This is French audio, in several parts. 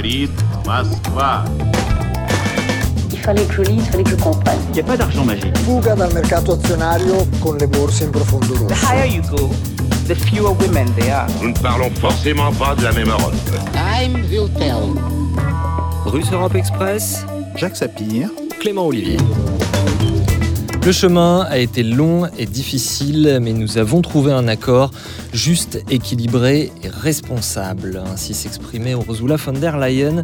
говорит Москва. Il fallait que je lise, il fallait que je comprenne. Il n'y a pas d'argent magique. Fuga dal mercato azionario con le borse in profondo rosso. The higher you go, the fewer women there are. Nous ne parlons forcément pas de la même Europe. Time will tell. Russe Europe Express, Jacques Sapir, Clément Olivier. Le chemin a été long et difficile, mais nous avons trouvé un accord juste, équilibré et responsable. Ainsi s'exprimait Ursula von der Leyen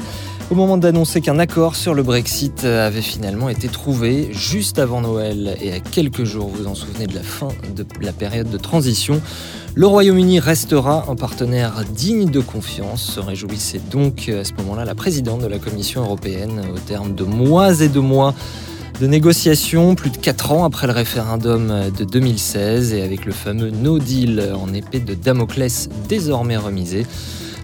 au moment d'annoncer qu'un accord sur le Brexit avait finalement été trouvé juste avant Noël et à quelques jours, vous en souvenez, de la fin de la période de transition. Le Royaume-Uni restera un partenaire digne de confiance, se réjouissait donc à ce moment-là la présidente de la Commission européenne au terme de mois et de mois de négociations, plus de 4 ans après le référendum de 2016 et avec le fameux No Deal en épée de Damoclès désormais remisé.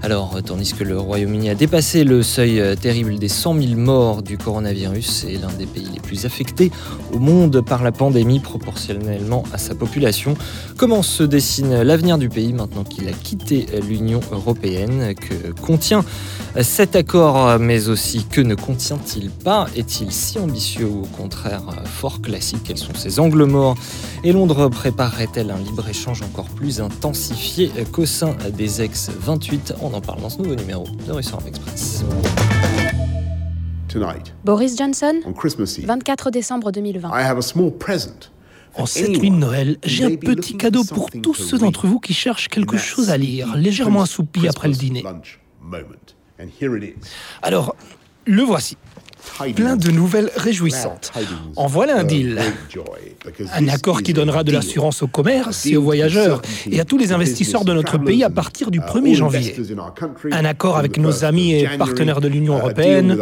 Alors, tandis que le Royaume-Uni a dépassé le seuil terrible des 100 000 morts du coronavirus et l'un des pays les plus affectés au monde par la pandémie proportionnellement à sa population, comment se dessine l'avenir du pays maintenant qu'il a quitté l'Union européenne? Que contient cet accord, mais aussi que ne contient-il pas? Est-il si ambitieux ou au contraire fort classique? Quels sont ses angles morts? Et Londres préparerait-elle un libre-échange encore plus intensifié qu'au sein des ex-28 On en parle dans ce nouveau numéro de Russe Express. Boris Johnson, 24 décembre 2020. En cette nuit de Noël, j'ai un petit cadeau pour tous ceux d'entre vous qui cherchent quelque chose à lire, légèrement assoupi après le dîner. Alors, le voici. Plein de nouvelles réjouissantes. En voilà un deal. Un accord qui donnera de l'assurance au commerce et aux voyageurs et à tous les investisseurs de notre pays à partir du 1er janvier. Un accord avec nos amis et partenaires de l'Union européenne.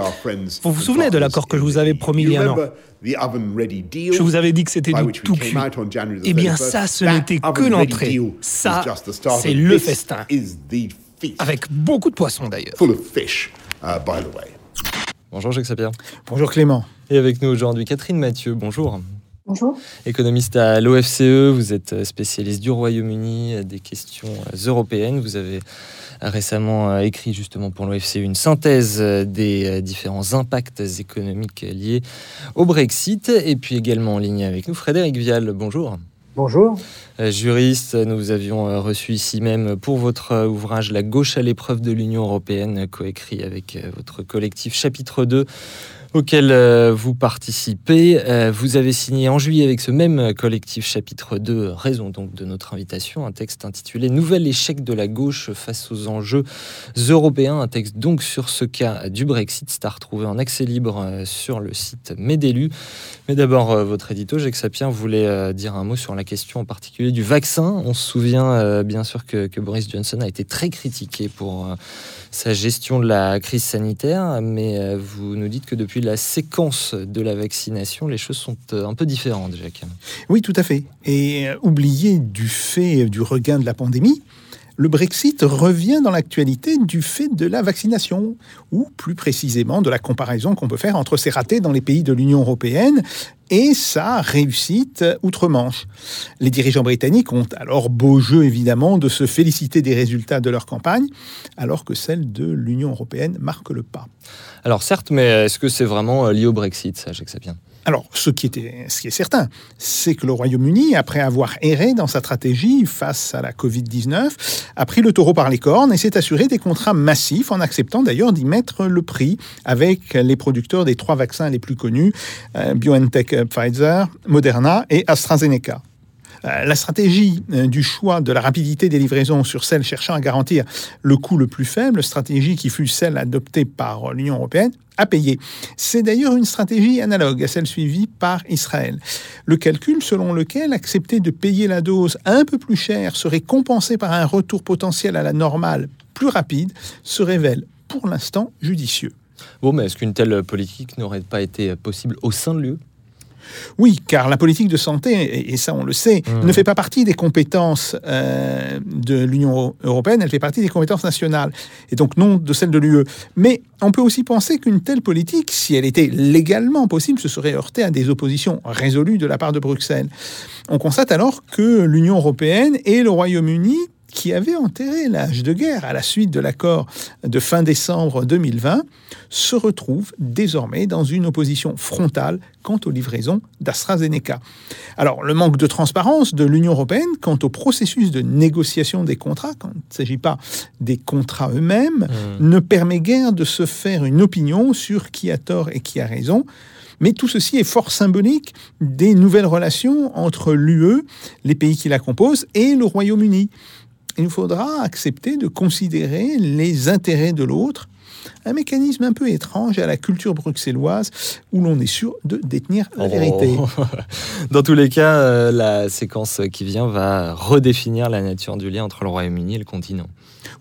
Vous vous souvenez de l'accord que je vous avais promis il y a un an je vous avais dit que c'était du tout cuit. Eh bien ça, ce n'était que l'entrée. Ça, c'est le festin. Avec beaucoup de poissons d'ailleurs. Bonjour Jacques Sapir. Bonjour Clément. Et avec nous aujourd'hui Catherine Mathieu, bonjour. Bonjour. Économiste à l'OFCE, vous êtes spécialiste du Royaume-Uni, des questions européennes. Vous avez récemment écrit justement pour l'OFCE une synthèse des différents impacts économiques liés au Brexit. Et puis également en ligne avec nous Frédéric Vial, bonjour. Bonjour. Juriste, nous avions reçu ici même pour votre ouvrage La gauche à l'épreuve de l'Union européenne, coécrit avec votre collectif Chapitre 2 auquel vous participez. Vous avez signé en juillet avec ce même collectif chapitre 2, raison donc de notre invitation, un texte intitulé Nouvel échec de la gauche face aux enjeux européens, un texte donc sur ce cas du Brexit, c'est à retrouver en accès libre sur le site Medelu. Mais d'abord, votre édito, Jacques Sapien, voulait dire un mot sur la question en particulier du vaccin. On se souvient bien sûr que, que Boris Johnson a été très critiqué pour sa gestion de la crise sanitaire, mais vous nous dites que depuis la séquence de la vaccination, les choses sont un peu différentes, Jacques. Oui, tout à fait. Et oublié du fait du regain de la pandémie, le Brexit revient dans l'actualité du fait de la vaccination, ou plus précisément de la comparaison qu'on peut faire entre ses ratés dans les pays de l'Union européenne et sa réussite outre-Manche. Les dirigeants britanniques ont alors beau jeu évidemment de se féliciter des résultats de leur campagne, alors que celle de l'Union européenne marque le pas. Alors certes, mais est-ce que c'est vraiment lié au Brexit, ça, Sapien? Alors, ce qui, est certain, c'est que le Royaume-Uni, après avoir erré dans sa stratégie face à la Covid-19, a pris le taureau par les cornes et s'est assuré des contrats massifs, en acceptant d'ailleurs d'y mettre le prix avec les producteurs des trois vaccins les plus connus, euh, BioNTech Pfizer, Moderna et AstraZeneca. La stratégie du choix de la rapidité des livraisons sur celle cherchant à garantir le coût le plus faible, stratégie qui fut celle adoptée par l'Union européenne, a payé. C'est d'ailleurs une stratégie analogue à celle suivie par Israël. Le calcul selon lequel accepter de payer la dose un peu plus chère serait compensé par un retour potentiel à la normale plus rapide se révèle pour l'instant judicieux. Bon, mais est-ce qu'une telle politique n'aurait pas été possible au sein de l'UE oui, car la politique de santé, et ça on le sait, mmh. ne fait pas partie des compétences euh, de l'Union européenne, elle fait partie des compétences nationales, et donc non de celles de l'UE. Mais on peut aussi penser qu'une telle politique, si elle était légalement possible, se serait heurtée à des oppositions résolues de la part de Bruxelles. On constate alors que l'Union européenne et le Royaume-Uni qui avait enterré l'âge de guerre à la suite de l'accord de fin décembre 2020, se retrouve désormais dans une opposition frontale quant aux livraisons d'AstraZeneca. Alors, le manque de transparence de l'Union européenne quant au processus de négociation des contrats, quand il ne s'agit pas des contrats eux-mêmes, mmh. ne permet guère de se faire une opinion sur qui a tort et qui a raison. Mais tout ceci est fort symbolique des nouvelles relations entre l'UE, les pays qui la composent, et le Royaume-Uni. Il faudra accepter de considérer les intérêts de l'autre un mécanisme un peu étrange à la culture bruxelloise où l'on est sûr de détenir la vérité. Oh. Dans tous les cas, euh, la séquence qui vient va redéfinir la nature du lien entre le Royaume-Uni et le continent.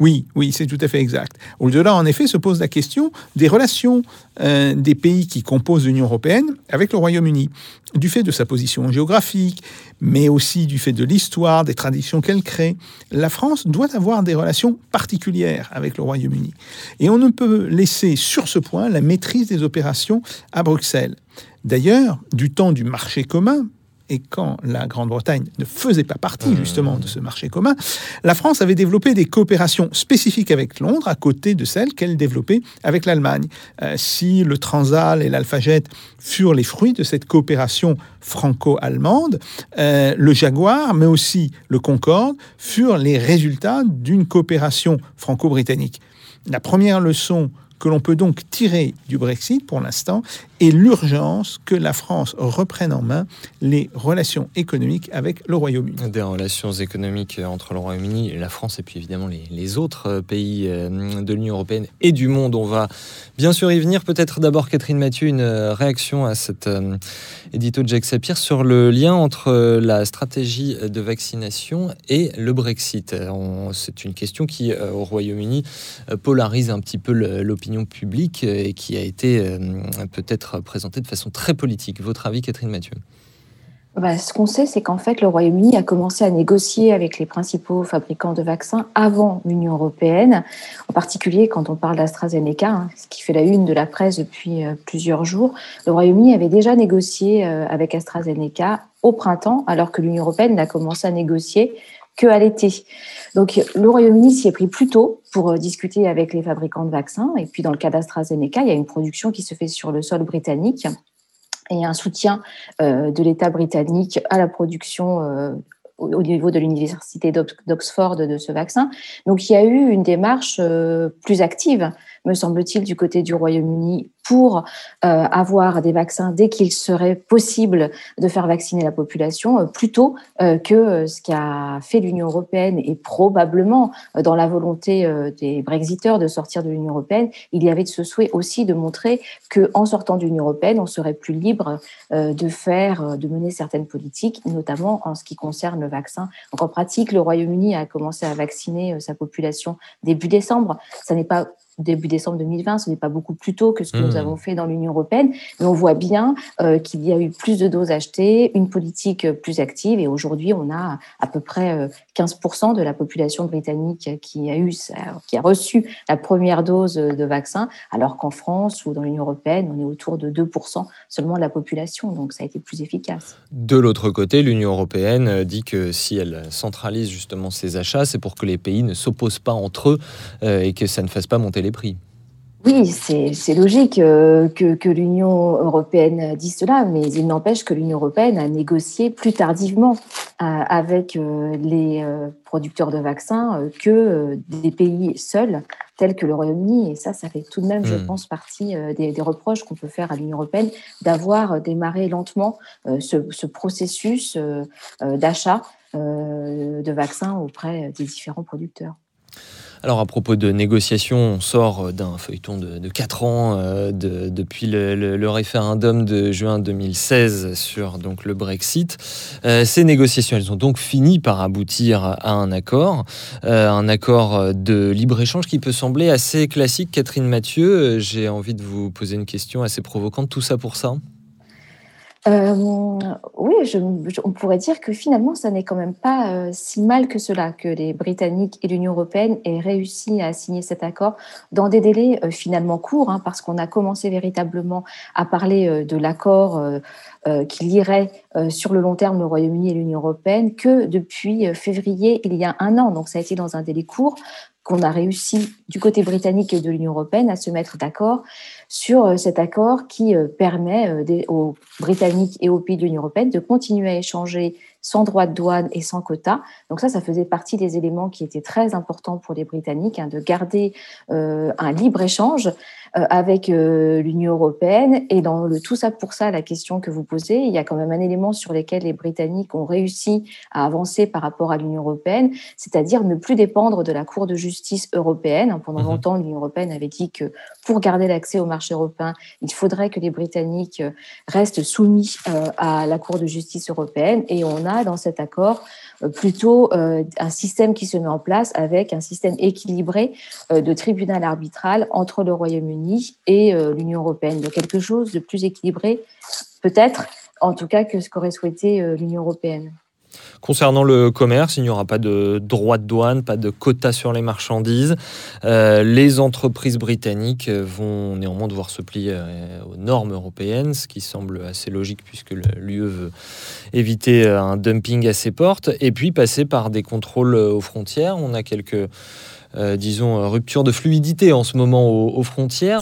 Oui, oui, c'est tout à fait exact. Au-delà, en effet, se pose la question des relations euh, des pays qui composent l'Union européenne avec le Royaume-Uni, du fait de sa position géographique, mais aussi du fait de l'histoire, des traditions qu'elle crée. La France doit avoir des relations particulières avec le Royaume-Uni. Et on ne peut laisser sur ce point la maîtrise des opérations à Bruxelles. D'ailleurs, du temps du marché commun, et quand la Grande-Bretagne ne faisait pas partie justement de ce marché commun, la France avait développé des coopérations spécifiques avec Londres à côté de celles qu'elle développait avec l'Allemagne. Euh, si le Transal et l'Alphajet furent les fruits de cette coopération franco-allemande, euh, le Jaguar, mais aussi le Concorde, furent les résultats d'une coopération franco-britannique. La première leçon que l'on peut donc tirer du Brexit pour l'instant et l'urgence que la France reprenne en main les relations économiques avec le Royaume-Uni. Des relations économiques entre le Royaume-Uni et la France et puis évidemment les, autres euh, pays euh, de l'Union européenne et du monde. On va bien sûr y venir. Peut-être d'abord Catherine Mathieu, une euh, réaction à cet édito de Jacques Sapir sur le lien entre la stratégie de vaccination et le Brexit. C'est une question qui au Royaume-Uni polarise un petit peu l'opinion publique et qui a été peut-être présenté de façon très politique. Votre avis, Catherine Mathieu? Bah, ce qu'on sait, c'est qu'en fait, le Royaume-Uni a commencé à négocier avec les principaux fabricants de vaccins avant l'Union européenne, en particulier quand on parle d'AstraZeneca, hein, ce qui fait la une de la presse depuis euh, plusieurs jours. Le Royaume-Uni avait déjà négocié euh, avec AstraZeneca au printemps, alors que l'Union européenne n'a commencé à négocier qu'à l'été. Donc le Royaume-Uni s'y est pris plus tôt pour euh, discuter avec les fabricants de vaccins. Et puis dans le cas d'AstraZeneca, il y a une production qui se fait sur le sol britannique et un soutien euh, de l'État britannique à la production euh, au niveau de l'université d'Oxford de ce vaccin. Donc il y a eu une démarche plus active, me semble-t-il, du côté du Royaume-Uni pour euh, avoir des vaccins dès qu'il serait possible de faire vacciner la population, euh, plutôt euh, que ce qu'a fait l'Union européenne et probablement dans la volonté des Brexiteurs de sortir de l'Union européenne, il y avait de ce souhait aussi de montrer que en sortant de l'Union européenne, on serait plus libre de faire, de mener certaines politiques, notamment en ce qui concerne le vaccin. Donc en pratique, le Royaume-Uni a commencé à vacciner sa population début décembre. Ça n'est pas début décembre 2020, ce n'est pas beaucoup plus tôt que ce que nous mmh. avons fait dans l'Union européenne, mais on voit bien euh, qu'il y a eu plus de doses achetées, une politique plus active, et aujourd'hui on a à peu près 15% euh, de la population britannique qui a eu, qui a reçu la première dose de vaccin, alors qu'en France ou dans l'Union européenne, on est autour de 2% seulement de la population, donc ça a été plus efficace. De l'autre côté, l'Union européenne dit que si elle centralise justement ses achats, c'est pour que les pays ne s'opposent pas entre eux euh, et que ça ne fasse pas monter les prix. Oui, c'est logique euh, que, l'Union européenne dise cela, mais il n'empêche que l'Union européenne a négocié plus tardivement euh, avec euh, les producteurs de vaccins que des pays seuls, tels que le Royaume-Uni. Et ça, ça fait tout de même, je hmm. pense, partie des, reproches qu'on peut faire à l'Union européenne d'avoir démarré lentement ce processus d'achat de vaccins auprès des différents producteurs. Alors à propos de négociations, on sort d'un feuilleton de, de 4 ans euh, depuis le, référendum de juin 2016 sur le Brexit. Euh, ces négociations, elles ont donc fini par aboutir à un accord, euh, un accord de libre-échange qui peut sembler assez classique. Catherine Mathieu, j'ai envie de vous poser une question assez provocante. Tout ça pour ça? Oui, on pourrait dire que finalement, ça n'est quand même pas si mal que cela, que les Britanniques et l'Union européenne aient réussi à signer cet accord dans des délais finalement courts, hein, parce qu'on a commencé véritablement à parler de l'accord qui lierait sur le long terme le Royaume-Uni et l'Union européenne que depuis février il y a un an. Donc ça a été dans un délai court qu'on a réussi du côté britannique et de l'Union européenne à se mettre d'accord sur euh, cet accord qui euh, permet euh, aux Britanniques et aux pays de l'Union européenne de continuer à échanger sans droit de douane et sans quota. Donc ça, ça faisait partie des éléments qui étaient très importants pour les Britanniques, hein, de garder un libre-échange avec l'Union européenne. Et dans le tout ça pour ça, la question que vous posez, il y a quand même un élément sur lequel les Britanniques ont réussi à avancer par rapport à l'Union européenne, c'est-à-dire ne plus dépendre de la Cour de justice européenne. Pendant mmh longtemps, l'Union européenne avait dit que pour garder l'accès au marché européen, il faudrait que les Britanniques euh, restent soumis euh, à la Cour de justice européenne. Et on a dans cet accord euh, plutôt un système qui se met en place avec un système équilibré de tribunal arbitral entre le Royaume-Uni et l'Union européenne. Donc quelque chose de plus équilibré, peut-être, en tout cas, que ce qu'aurait souhaité l'Union européenne. Concernant le commerce, il n'y aura pas de droit de douane, pas de quota sur les marchandises. Euh, les entreprises britanniques vont néanmoins devoir se plier euh, aux normes européennes, ce qui semble assez logique puisque l'UE veut éviter euh, un dumping à ses portes, et puis passer par des contrôles aux frontières. On a quelques, disons, ruptures de fluidité en ce moment aux frontières.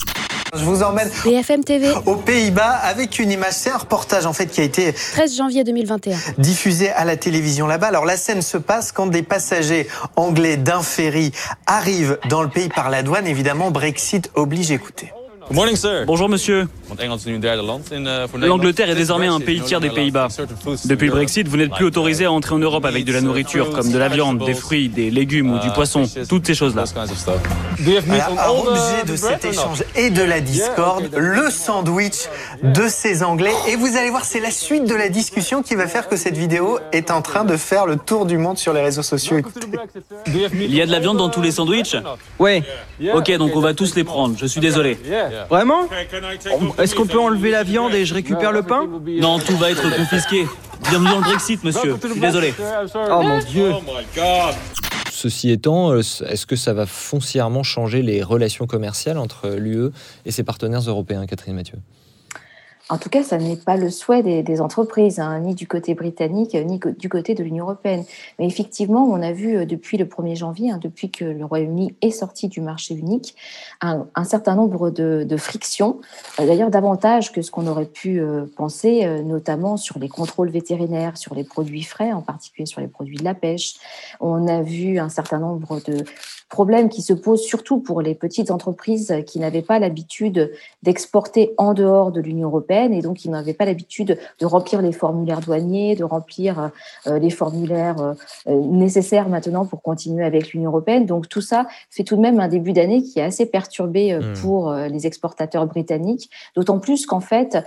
Je vous emmène BFM TV aux Pays-Bas avec une image. C'est un reportage en fait qui a été 13 janvier 2021 diffusé à la télévision là-bas. Alors la scène se passe quand des passagers anglais d'un ferry arrivent dans le pays par la douane. Évidemment, Brexit oblige. Écoutez. Bonjour monsieur. L'Angleterre est désormais un pays tiers des Pays-Bas. Depuis le Brexit, vous n'êtes plus autorisé à entrer en Europe avec de la nourriture comme de la viande, des fruits, des légumes ou du poisson, toutes ces choses-là. À objet de cet échange et de la discorde, le sandwich de ces Anglais. Et vous allez voir, c'est la suite de la discussion qui va faire que cette vidéo est en train de faire le tour du monde sur les réseaux sociaux. Il y a de la viande dans tous les sandwichs Oui. Ok, donc on va tous les prendre. Je suis désolé. Vraiment? Est-ce qu'on peut enlever la viande et je récupère le pain Non, tout va être confisqué. Bienvenue dans le Brexit, monsieur. Je suis désolé. Oh mon dieu. Ceci étant, euh, est-ce que ça va foncièrement changer les relations commerciales entre l'UE et ses partenaires européens, Catherine Mathieu? En tout cas, ça n'est pas le souhait des, entreprises, hein, ni du côté britannique, ni du côté de l'Union européenne. Mais effectivement, on a vu euh, depuis le 1er janvier, hein, depuis que le Royaume-Uni est sorti du marché unique, un, certain nombre de, frictions, euh, d'ailleurs davantage que ce qu'on aurait pu euh, penser, notamment sur les contrôles vétérinaires, sur les produits frais, en particulier sur les produits de la pêche. On a vu un certain nombre de problème qui se pose surtout pour les petites entreprises qui n'avaient pas l'habitude d'exporter en dehors de l'Union européenne et donc qui n'avaient pas l'habitude de remplir les formulaires douaniers, de remplir euh, les formulaires euh, nécessaires maintenant pour continuer avec l'Union européenne. Donc tout ça fait tout de même un début d'année qui est assez perturbé euh, mmh. pour les exportateurs britanniques, d'autant plus qu'en fait,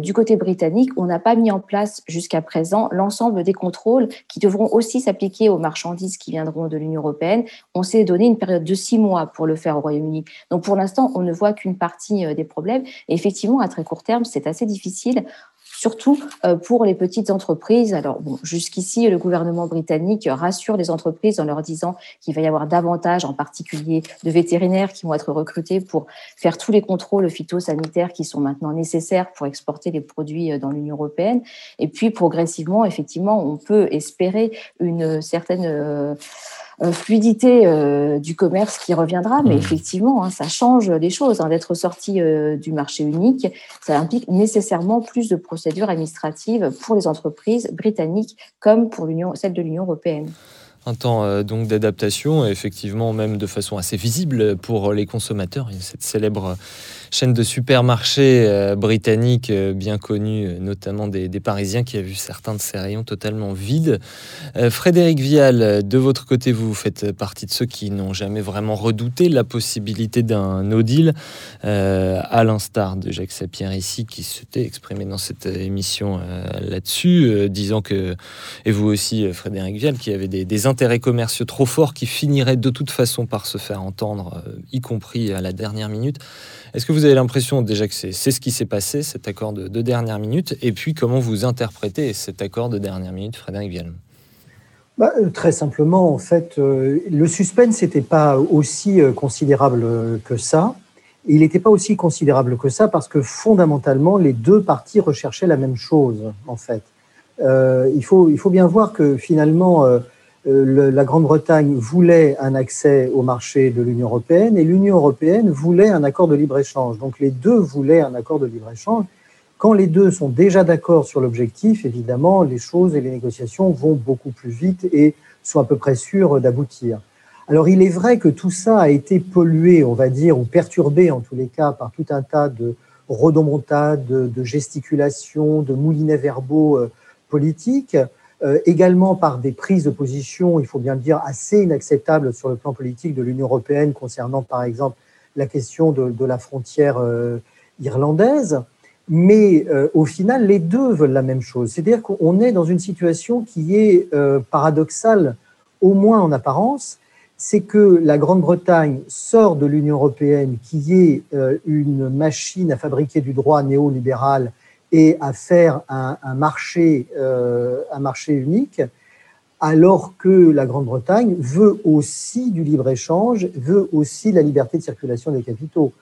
du côté britannique, on n'a pas mis en place jusqu'à présent l'ensemble des contrôles qui devront aussi s'appliquer aux marchandises qui viendront de l'Union européenne. On s'est donné une période de six mois pour le faire au Royaume-Uni. Donc pour l'instant, on ne voit qu'une partie euh, des problèmes. Et effectivement, à très court terme, c'est assez difficile surtout euh, pour les petites entreprises. Alors, bon, jusqu'ici, le gouvernement britannique rassure les entreprises en leur disant qu'il va y avoir davantage, en particulier de vétérinaires qui vont être recrutés pour faire tous les contrôles phytosanitaires qui sont maintenant nécessaires pour exporter les produits euh, dans l'Union européenne. Et puis, progressivement, effectivement, on peut espérer une certaine... Euh, fluidité euh, du commerce qui reviendra, mais mmh. effectivement, hein, ça change les choses. Hein, D'être sorti euh, du marché unique, ça implique nécessairement plus de procédures administratives pour les entreprises britanniques comme pour celle de l'Union européenne un temps euh, donc d'adaptation, effectivement même de façon assez visible pour les consommateurs. Cette célèbre chaîne de supermarchés euh, britannique euh, bien connue, notamment des, Parisiens, qui a vu certains de ses rayons totalement vides. Frédéric Vial, de votre côté, vous faites partie de ceux qui n'ont jamais vraiment redouté la possibilité d'un no deal, à l'instar de Jacques Sapir ici, qui s'était exprimé dans cette émission là-dessus, disant que, et vous aussi, Frédéric Vial, qui avait des, des intérêts commerciaux trop forts qui finiraient de toute façon par se faire entendre, euh, y compris à la dernière minute. Est-ce que vous avez l'impression déjà que c'est ce qui s'est passé, cet accord de, dernière minute? Et puis, comment vous interprétez cet accord de dernière minute, Frédéric Vialm bah, euh, Très simplement, en fait, euh, le suspense n'était pas aussi euh, considérable que ça. il n'était pas aussi considérable que ça parce que fondamentalement, les deux parties recherchaient la même chose, en fait. il, faut, il faut bien voir que finalement, la Grande-Bretagne voulait un accès au marché de l'Union européenne et l'Union européenne voulait un accord de libre-échange. Donc les deux voulaient un accord de libre-échange. Quand les deux sont déjà d'accord sur l'objectif, évidemment, les choses et les négociations vont beaucoup plus vite et sont à peu près sûres d'aboutir. Alors il est vrai que tout ça a été pollué, on va dire, ou perturbé en tous les cas par tout un tas de rodomontades, de gesticulations, de moulinets verbaux euh, politiques, euh, également par des prises de position, il faut bien le dire, assez inacceptables sur le plan politique de l'Union européenne concernant par exemple la question de, la frontière euh, irlandaise. Mais euh, au final, les deux veulent la même chose. C'est-à-dire qu'on est dans une situation qui est paradoxale, au moins en apparence. C'est que la Grande-Bretagne sort de l'Union européenne, qui est une machine à fabriquer du droit néolibéral et à faire un, marché, un marché unique, alors que la Grande-Bretagne veut aussi du libre-échange, veut aussi la liberté de circulation des capitaux.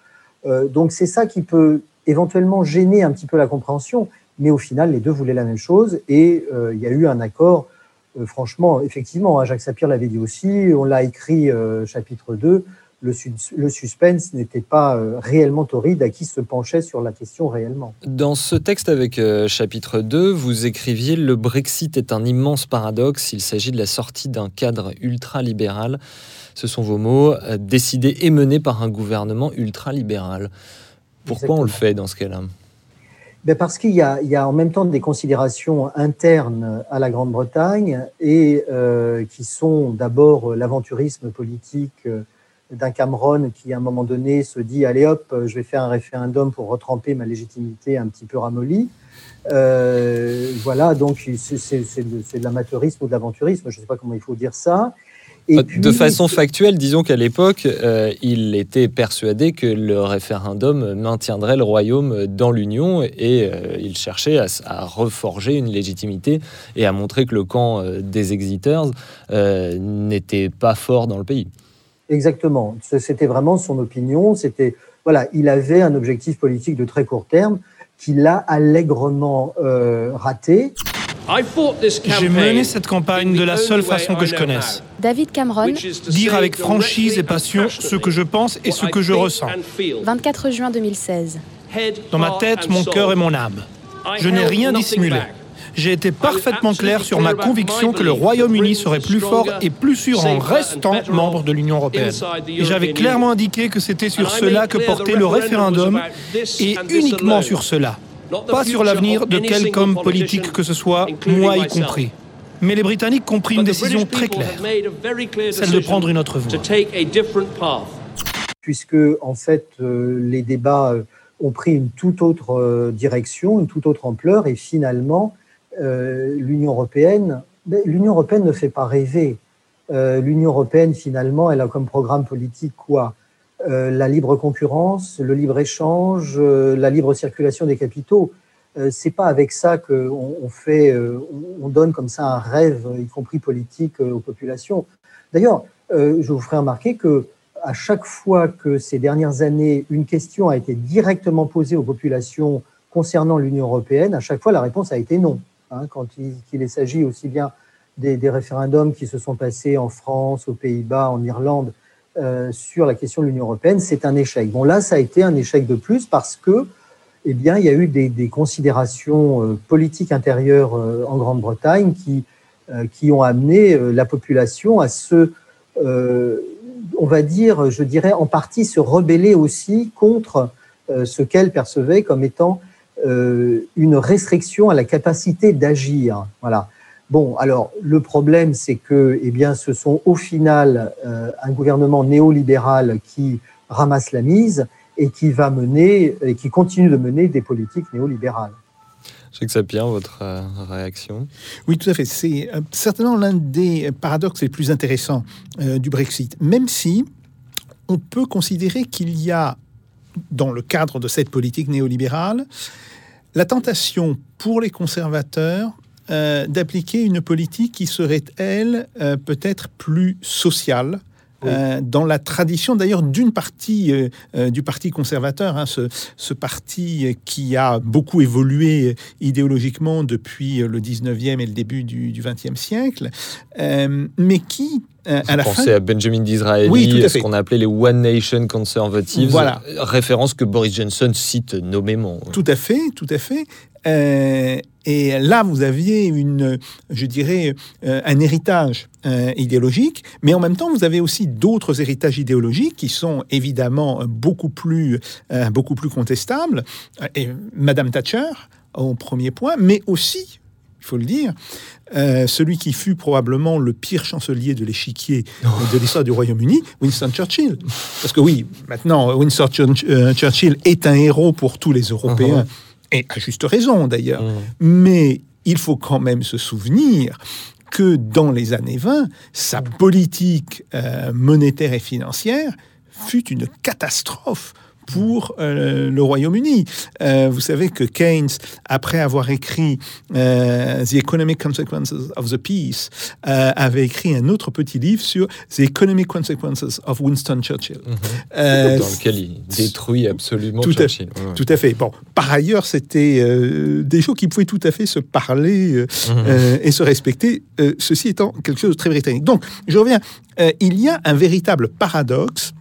donc c'est ça qui peut éventuellement gêner un petit peu la compréhension, mais au final, les deux voulaient la même chose et euh, il y a eu un accord. Euh, franchement, effectivement, hein, Jacques Sapir l'avait dit aussi, on l'a écrit euh, chapitre 2, le, le suspense n'était pas réellement torride à qui se penchait sur la question réellement. Dans ce texte avec chapitre 2, vous écriviez Le Brexit est un immense paradoxe, il s'agit de la sortie d'un cadre ultralibéral. Ce sont vos mots, décidé et mené par un gouvernement ultralibéral. Pourquoi on le fait dans ce cas-là? Ben Parce qu'il y, y, a en même temps des considérations internes à la Grande-Bretagne et euh, qui sont d'abord l'aventurisme politique euh, d'un Cameron qui, à un moment donné, se dit Allez hop, je vais faire un référendum pour retremper ma légitimité un petit peu ramollie. Euh, voilà, donc c'est de, de l'amateurisme ou de l'aventurisme, je ne sais pas comment il faut dire ça de façon factuelle, disons qu'à l'époque, euh, il était persuadé que le référendum maintiendrait le royaume dans l'Union et euh, il cherchait à, reforger une légitimité et à montrer que le camp euh, des exiters n'était pas fort dans le pays. Exactement. C'était vraiment son opinion. C'était voilà, il avait un objectif politique de très court terme qu'il a allègrement raté. J'ai mené cette campagne de la seule façon que je connaisse. David Cameron. Dire avec franchise et passion ce que je pense et ce que je ressens. 24 juin 2016. Dans ma tête, mon cœur et mon âme. Je n'ai rien dissimulé. J'ai été parfaitement clair sur ma conviction que le Royaume-Uni serait plus fort et plus sûr en restant membre de l'Union européenne. Et j'avais clairement indiqué que c'était sur cela que portait le référendum et uniquement sur cela pas sur l'avenir de quelque homme politique que ce soit, moi y compris. Mais les Britanniques ont pris une décision très claire, celle de prendre une autre voie. Puisque, en fait, euh, les débats euh, ont pris une toute autre euh, direction, une toute autre ampleur, et finalement, l'Union européenne, l'Union européenne ne fait pas rêver. L'Union européenne, finalement, elle a comme programme politique quoi? Euh, la libre concurrence, le libre échange, euh, la libre circulation des capitaux. Euh, c'est pas avec ça qu'on on fait, on donne comme ça un rêve, y compris politique, aux populations. D'ailleurs, je vous ferai remarquer que à chaque fois que ces dernières années, une question a été directement posée aux populations concernant l'Union européenne, à chaque fois la réponse a été non. Hein, quand il, s'agit aussi bien des, référendums qui se sont passés en France, aux Pays-Bas, en Irlande, euh, sur la question de l'Union européenne, c'est un échec. Bon, là, ça a été un échec de plus parce que, eh bien, il y a eu des, considérations euh, politiques intérieures euh, en Grande-Bretagne qui, qui ont amené la population à se, on va dire, je dirais, en partie se rebeller aussi contre ce qu'elle percevait comme étant une restriction à la capacité d'agir. Voilà. Bon, alors le problème, c'est que, eh bien, ce sont au final euh, un gouvernement néolibéral qui ramasse la mise et qui va mener et qui continue de mener des politiques néolibérales. Jacques Sapien, votre euh, réaction Oui, tout à fait. C'est euh, certainement l'un des paradoxes les plus intéressants du Brexit, même si on peut considérer qu'il y a dans le cadre de cette politique néolibérale, la tentation pour les conservateurs euh, d'appliquer une politique qui serait, elle, euh, peut-être plus sociale, euh, dans la tradition d'ailleurs d'une partie du parti conservateur, hein, ce, parti qui a beaucoup évolué idéologiquement depuis le 19e et le début du, 20e siècle, mais qui à la fin... à Benjamin Disraeli, oui, ce qu'on a appelé les One Nation Conservatives, voilà. référence que Boris Johnson cite nommément. Tout à fait, tout à fait. Euh, et là, vous aviez une, je dirais, euh, un héritage euh, idéologique, mais en même temps, vous avez aussi d'autres héritages idéologiques qui sont évidemment beaucoup plus, beaucoup plus contestables. Et Madame Thatcher, au premier point, mais aussi, il faut le dire, celui qui fut probablement le pire chancelier de l'échiquier de l'histoire du Royaume-Uni, Winston Churchill. Parce que oui, maintenant, Winston Churchill est un héros pour tous les Européens. Uh-huh et à juste raison d'ailleurs. Mmh. Mais il faut quand même se souvenir que dans les années 20, sa politique euh, monétaire et financière fut une catastrophe pour euh, le Royaume-Uni. Euh, vous savez que Keynes, après avoir écrit euh, The Economic Consequences of the Peace, avait écrit un autre petit livre sur The Economic Consequences of Winston Churchill. Mhm. Dans lequel il détruit absolument tout Churchill. À, Tout à fait. Bon, par ailleurs, c'était des gens qui pouvaient tout à fait se parler mhm. et se respecter, ceci étant quelque chose de très britannique. Donc, je reviens. il y a un véritable paradoxe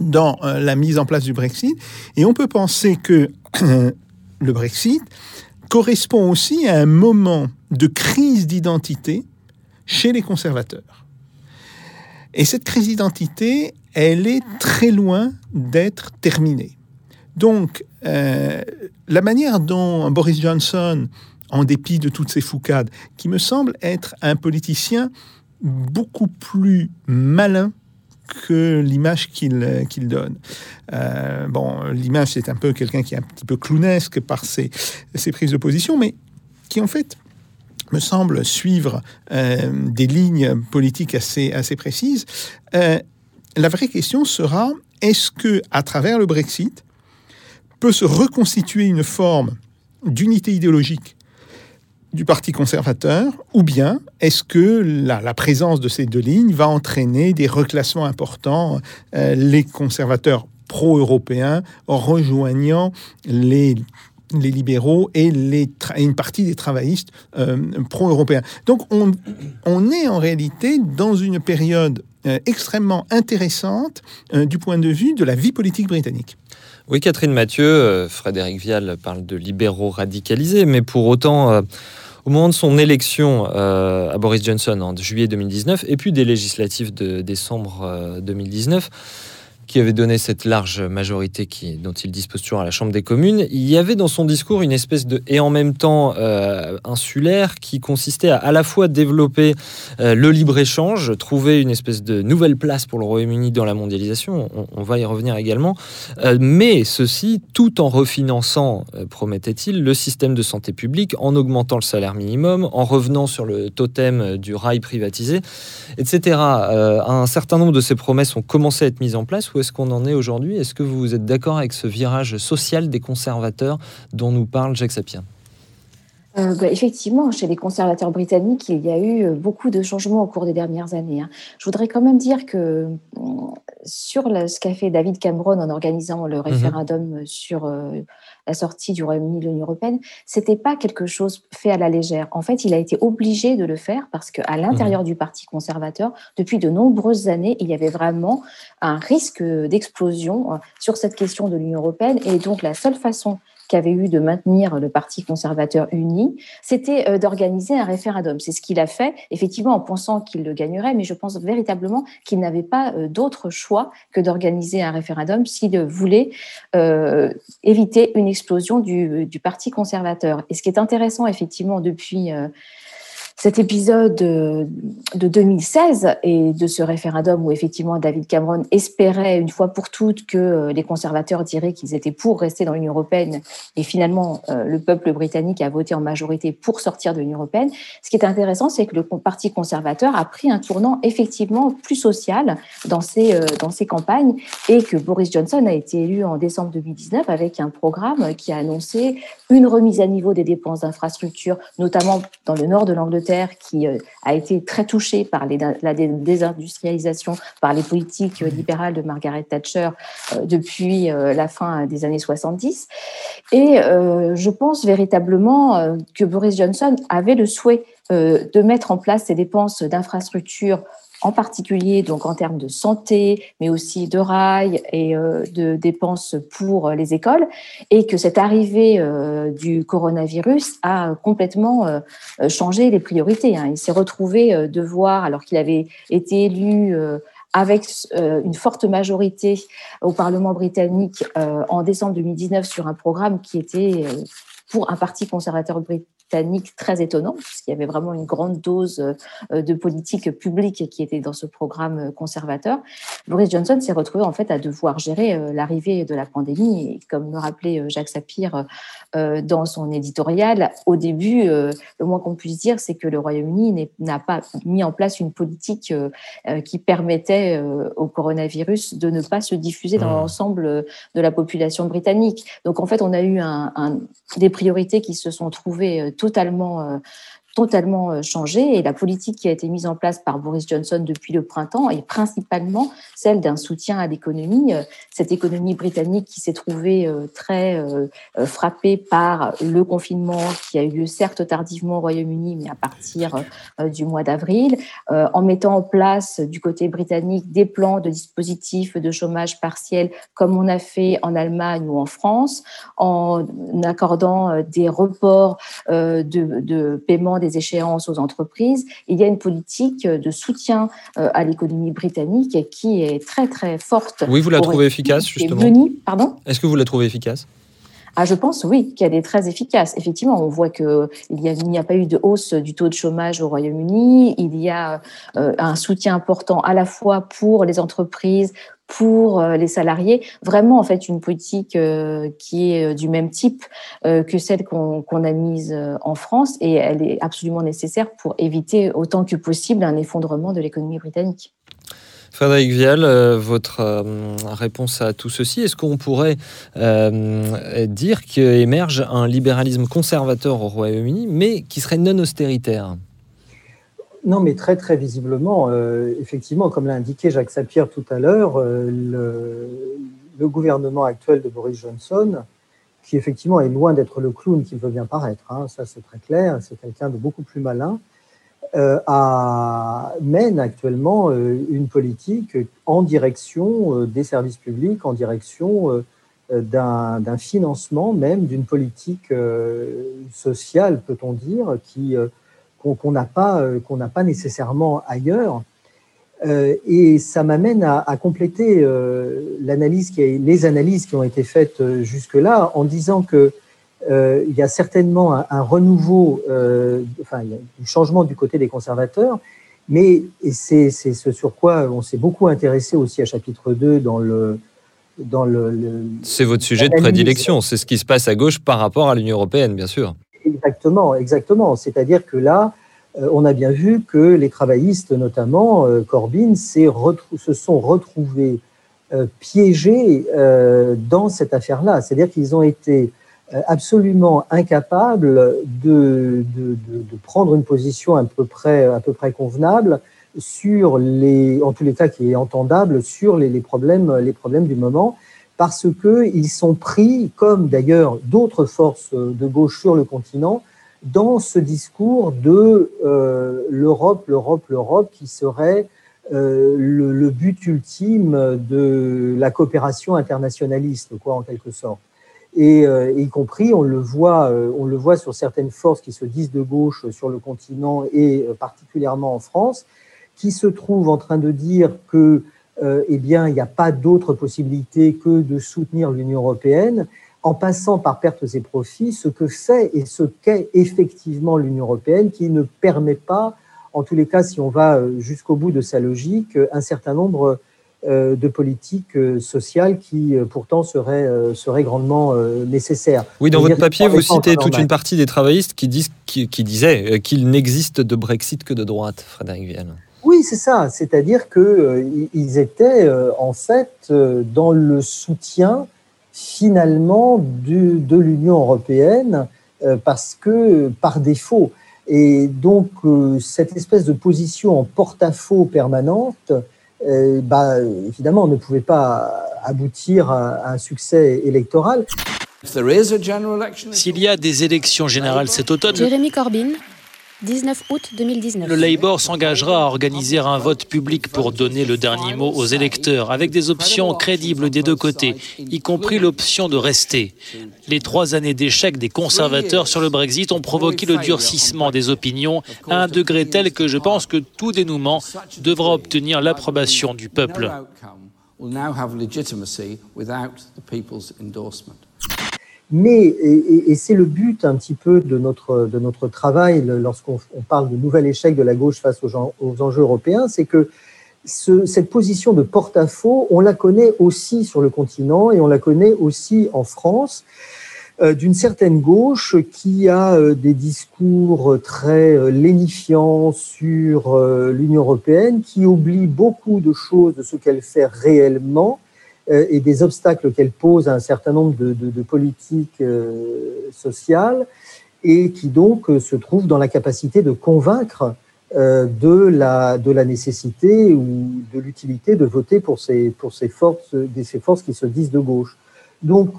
dans euh, la mise en place du Brexit. Et on peut penser que le Brexit correspond aussi à un moment de crise d'identité chez les conservateurs. Et cette crise d'identité, elle est très loin d'être terminée. Donc, euh, la manière dont Boris Johnson, en dépit de toutes ces foucades, qui me semble être un politicien beaucoup plus malin que l'image qu'il qu'il donne. Euh, bon, l'image, c'est un peu quelqu'un qui est un petit peu clownesque par ses, ses prises de position, mais qui en fait me semble suivre euh, des lignes politiques assez, assez précises. Euh, la vraie question sera est-ce que, à travers le Brexit, peut se reconstituer une forme d'unité idéologique du Parti conservateur, ou bien est-ce que la, présence de ces deux lignes va entraîner des reclassements importants, euh, les conservateurs pro-européens rejoignant les libéraux et, les une partie des travaillistes euh, pro-européens? Donc on, on, est en réalité dans une période euh, extrêmement intéressante du point de vue de la vie politique britannique. Oui, Catherine Mathieu, Frédéric Vial parle de libéraux radicalisés, mais pour autant, au moment de son élection euh, à Boris Johnson en juillet 2019 et puis des législatives de décembre 2019, euh, qui avait donné cette large majorité qui, dont il dispose toujours à la Chambre des communes, il y avait dans son discours une espèce de et en même temps euh, insulaire qui consistait à à la fois développer euh, le libre-échange, trouver une espèce de nouvelle place pour le Royaume-Uni dans la mondialisation, on, va y revenir également, euh, mais ceci tout en refinançant, promettait-il, le système de santé publique, en augmentant le salaire minimum, en revenant sur le totem du rail privatisé, etc. un certain nombre de ces promesses ont commencé à être mises en place est-ce qu'on en est aujourd'hui? Est-ce que vous êtes d'accord avec ce virage social des conservateurs dont nous parle Jacques Sapien? Euh, bah, effectivement, chez les conservateurs britanniques, il y a eu euh, beaucoup de changements au cours des dernières années. Hein. Je voudrais quand même dire que mm, sur ce qu'a fait David Cameron en organisant le mmh référendum sur euh, la sortie du Royaume-Uni de l'Union européenne, c'était pas quelque chose fait à la légère. En fait, il a été obligé de le faire parce qu'à l'intérieur mmh. du Parti conservateur, depuis de nombreuses années, il y avait vraiment un risque d'explosion sur cette question de l'Union européenne. Et donc, la seule façon qu'avait eu de maintenir le Parti conservateur uni, c'était euh, d'organiser un référendum. C'est ce qu'il a fait, effectivement, en pensant qu'il le gagnerait, mais je pense véritablement qu'il n'avait pas euh, d'autre choix que d'organiser un référendum s'il voulait euh, éviter une explosion du, Parti conservateur. Et ce qui est intéressant, effectivement, depuis cet épisode de 2016 et de ce référendum où effectivement David Cameron espérait une fois pour toutes que euh, les conservateurs diraient qu'ils étaient pour rester dans l'Union européenne et finalement euh, le peuple britannique a voté en majorité pour sortir de l'Union européenne. Ce qui est intéressant, c'est que le Parti conservateur a pris un tournant effectivement plus social dans ses, euh, dans ses campagnes et que Boris Johnson a été élu en décembre 2019 avec un programme qui a annoncé une remise à niveau des dépenses d'infrastructures, notamment dans le nord de l'Angleterre, qui euh, a été très touché par la désindustrialisation, par les politiques libérales de Margaret Thatcher euh, depuis euh, la fin des années 70. Et je pense véritablement que Boris Johnson avait le souhait de mettre en place ces dépenses d'infrastructures en particulier donc en termes de santé, mais aussi de rails et euh, de dépenses pour les écoles, et que cette arrivée euh, du coronavirus a complètement euh, changé les priorités. Hein. Il s'est retrouvé devoir, alors qu'il avait été élu avec une forte majorité au Parlement britannique en décembre 2019 sur un programme qui était pour un parti conservateur britannique très étonnant, puisqu'il y avait vraiment une grande dose euh, de politique publique qui était dans ce programme euh, conservateur. Boris Johnson s'est retrouvé en fait à devoir gérer euh, l'arrivée de la pandémie. Et comme me rappelait Jacques Sapir dans son éditorial, au début, le moins qu'on puisse dire, c'est que le Royaume-Uni n'a pas mis en place une politique qui permettait au coronavirus de ne pas se diffuser dans mmh. l'ensemble de la population britannique. Donc en fait, on a eu un, des priorités qui se sont trouvées totalement euh, totalement euh, changé. Et la politique qui a été mise en place par Boris Johnson depuis le printemps est principalement celle d'un soutien à l'économie, euh, cette économie britannique qui s'est trouvée euh, très frappée par le confinement qui a eu lieu certes tardivement au Royaume-Uni mais à partir du mois d'avril, en mettant en place du côté britannique des plans de dispositifs de chômage partiel comme on a fait en Allemagne ou en France, en accordant des reports de, de paiement des échéances aux entreprises. Il y a une politique de soutien euh, à l'économie britannique qui est très très forte. Oui, vous la trouvez efficace justement. Pardon? Est-ce que vous la trouvez efficace? Ah, je pense oui qu'elle est très efficace. Effectivement, on voit qu'il n'y a, a, pas eu de hausse du taux de chômage au Royaume-Uni. Il y a euh, un soutien important à la fois pour les entreprises, pour euh, les salariés, vraiment en fait une politique euh, qui est euh, du même type que celle qu'on a mise en France. Et elle est absolument nécessaire pour éviter autant que possible un effondrement de l'économie britannique. Frédéric Vial, votre réponse à tout ceci, est-ce qu'on pourrait dire qu'émerge un libéralisme conservateur au Royaume-Uni, mais qui serait non austéritaire? Non, mais très très visiblement, euh, effectivement, comme l'a indiqué Jacques Sapir tout à l'heure, euh, le, gouvernement actuel de Boris Johnson, qui effectivement est loin d'être le clown qu'il veut bien paraître, hein, ça c'est très clair, c'est quelqu'un de beaucoup plus malin, euh, mène actuellement une politique en direction des services publics, en direction d'un financement même d'une politique sociale, peut-on dire, qui qu'on n'a pas, euh, qu'on n'a pas nécessairement ailleurs. Euh, et ça m'amène à, compléter euh, l'analyse qui les analyses qui ont été faites jusque-là en disant que il y a certainement un, renouveau, enfin, y a du changement du côté des conservateurs, mais c'est, ce sur quoi on s'est beaucoup intéressé aussi à chapitre 2 dans le. Dans le, c'est votre sujet de prédilection, c'est ce qui se passe à gauche par rapport à l'Union européenne, bien sûr. Exactement, exactement. C'est-à-dire que là, euh, on a bien vu que les travaillistes, notamment euh, Corbyn, se sont retrouvés euh, piégés dans cette affaire-là. C'est-à-dire qu'ils ont été absolument incapables de, prendre une position à peu près, convenable sur les, en tous les cas qui est entendable, sur les, problèmes, les problèmes du moment, parce qu'ils sont pris, comme d'ailleurs d'autres forces de gauche sur le continent, dans ce discours de euh, l'Europe, l'Europe, l'Europe, qui serait euh, le, but ultime de la coopération internationaliste, quoi, en quelque sorte. Et, euh, y compris, on le voit, on le voit sur certaines forces qui se disent de gauche sur le continent et particulièrement en France, qui se trouvent en train de dire que, eh bien, il n'y a pas d'autre possibilité que de soutenir l'Union européenne en passant par pertes et profits, ce que fait et ce qu'est effectivement l'Union européenne, qui ne permet pas, en tous les cas, si on va euh, jusqu'au bout de sa logique, un certain nombre euh, de politiques euh, sociales qui pourtant seraient, seraient grandement nécessaires. Oui, dans votre papier, vous citez toute une partie des travaillistes qui, disent, qui, disaient qu'il n'existe de Brexit que de droite, Frédéric Vienne. Oui, c'est ça. C'est-à-dire qu'ils étaient en fait dans le soutien finalement de l'Union européenne euh, parce que par défaut. Et donc euh, cette espèce de position en porte-à-faux permanente, euh, bah, évidemment, ne pouvait pas aboutir à un succès électoral. S'il y a des élections générales cet automne, Jérémy Corbyn 19 août 2019. Le Labour s'engagera à organiser un vote public pour donner le dernier mot aux électeurs, avec des options crédibles des deux côtés, y compris l'option de rester. Les trois années d'échec des conservateurs sur le Brexit ont provoqué le durcissement des opinions à un degré tel que je pense que tout dénouement devra obtenir l'approbation du peuple. Mais, et, c'est le but un petit peu de notre, de notre travail lorsqu'on parle de nouvel échec de la gauche face aux, aux enjeux européens, c'est que ce, cette position de porte-à-faux, on la connaît aussi sur le continent et on la connaît aussi en France euh, d'une certaine gauche qui a euh, des discours très euh, lénifiants sur l'Union européenne, qui oublie beaucoup de choses de ce qu'elle fait réellement et des obstacles qu'elle pose à un certain nombre de, politiques euh, sociales et qui donc euh, se trouve dans la capacité de convaincre de la, nécessité ou de l'utilité de voter pour ces, pour ces, forces, ces forces qui se disent de gauche. Donc,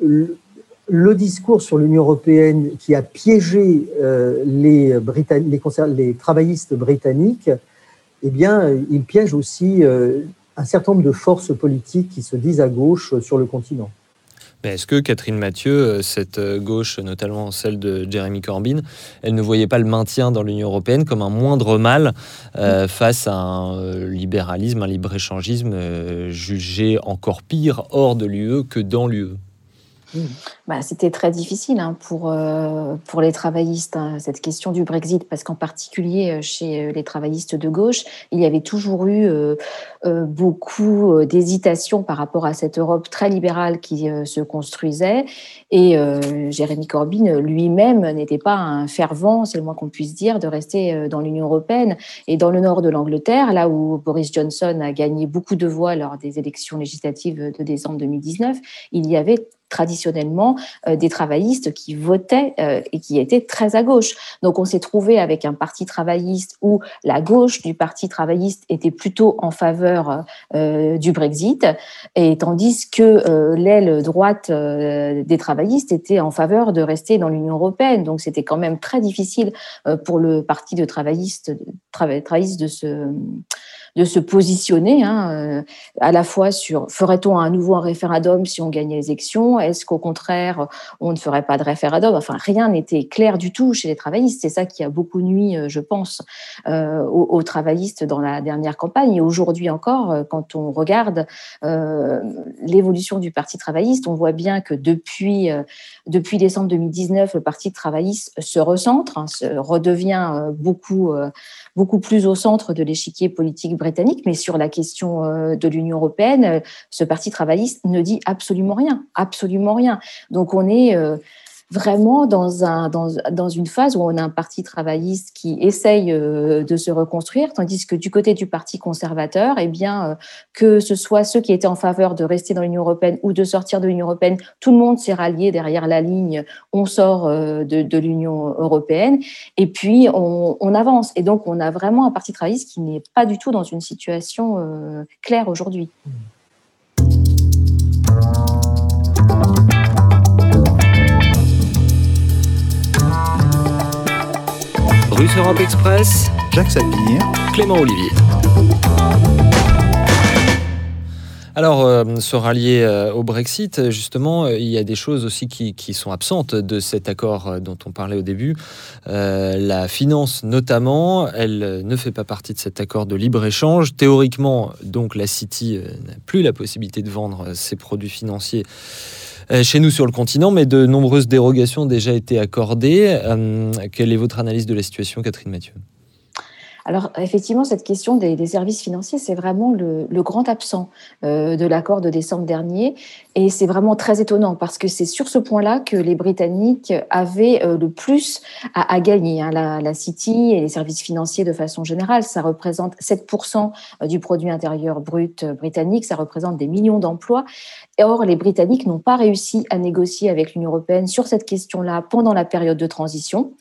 le discours sur l'Union européenne qui a piégé les, les, les, travaillistes britanniques, eh bien, il piège aussi un certain nombre de forces politiques qui se disent à gauche sur le continent. Est-ce que Catherine Mathieu, euh, cette euh, gauche, notamment celle de Jeremy Corbyn, elle ne voyait pas le maintien dans l'Union européenne comme un moindre mal euh, face à un libéralisme, un libre-échangisme jugé encore pire hors de l'UE que dans l'UE? Bah, C'était très difficile hein, pour, euh, pour les travaillistes, hein, cette question du Brexit, parce qu'en particulier euh, chez euh, les travaillistes de gauche, il y avait toujours eu beaucoup d'hésitation par rapport à cette Europe très libérale qui se construisait. Et Jérémy Corbyn lui-même n'était pas un fervent, c'est le moins qu'on puisse dire, de rester dans l'Union européenne. Et dans le nord de l'Angleterre, là où Boris Johnson a gagné beaucoup de voix lors des élections législatives de décembre 2019, il y avait traditionnellement euh, des travaillistes qui votaient euh, et qui étaient très à gauche. Donc on s'est trouvé avec un parti travailliste où la gauche du parti travailliste était plutôt en faveur euh, du Brexit, et tandis que l'aile droite des travaillistes était en faveur de rester dans l'Union européenne. Donc c'était quand même très difficile pour le parti de travaillistes, travaillistes de se de se positionner hein, euh, à la fois sur ferait-on à nouveau un référendum si on gagnait les élections? Est-ce qu'au contraire, on ne ferait pas de référendum? Enfin, rien n'était clair du tout chez les travaillistes. C'est ça qui a beaucoup nuit, euh, je pense, euh, aux, travaillistes dans la dernière campagne. Et aujourd'hui encore, quand on regarde l'évolution du Parti travailliste, on voit bien que depuis, depuis décembre 2019, le Parti travailliste se recentre, hein, redevient beaucoup, beaucoup plus au centre de l'échiquier politique britannique, mais sur la question euh, de l'Union européenne, euh, ce parti travailliste ne dit absolument rien, absolument rien. Donc on est euh, vraiment dans, un, dans, dans, une phase où on a un parti travailliste qui essaye euh, de se reconstruire, tandis que du côté du parti conservateur, eh bien, euh, que ce soit ceux qui étaient en faveur de rester dans l'Union européenne ou de sortir de l'Union européenne, tout le monde s'est rallié derrière la ligne, on sort euh, de, l'Union européenne, et puis on, on, avance. Et donc, on a vraiment un parti travailliste qui n'est pas du tout dans une situation claire aujourd'hui. Russe Europe Express, Jacques Sapir, Clément Olivier. Alors, euh, se rallier euh, au Brexit, justement, euh, il y a des choses aussi qui, sont absentes de cet accord dont on parlait au début. la finance, notamment, elle ne fait pas partie de cet accord de libre-échange. Théoriquement, donc, la City n'a plus la possibilité de vendre ses produits financiers chez nous sur le continent, mais de nombreuses dérogations ont déjà été accordées. quelle est votre analyse de la situation, Catherine Mathieu? Alors effectivement, cette question des, services financiers, c'est vraiment le, grand absent euh, de l'accord de décembre dernier. Et c'est vraiment très étonnant parce que c'est sur ce point-là que les Britanniques avaient euh, le plus à, gagner. Hein. La, la, City et les services financiers de façon générale, ça représente 7% du produit intérieur brut britannique, ça représente des millions d'emplois. Or, les Britanniques n'ont pas réussi à négocier avec l'Union européenne sur cette question-là pendant la période de transition.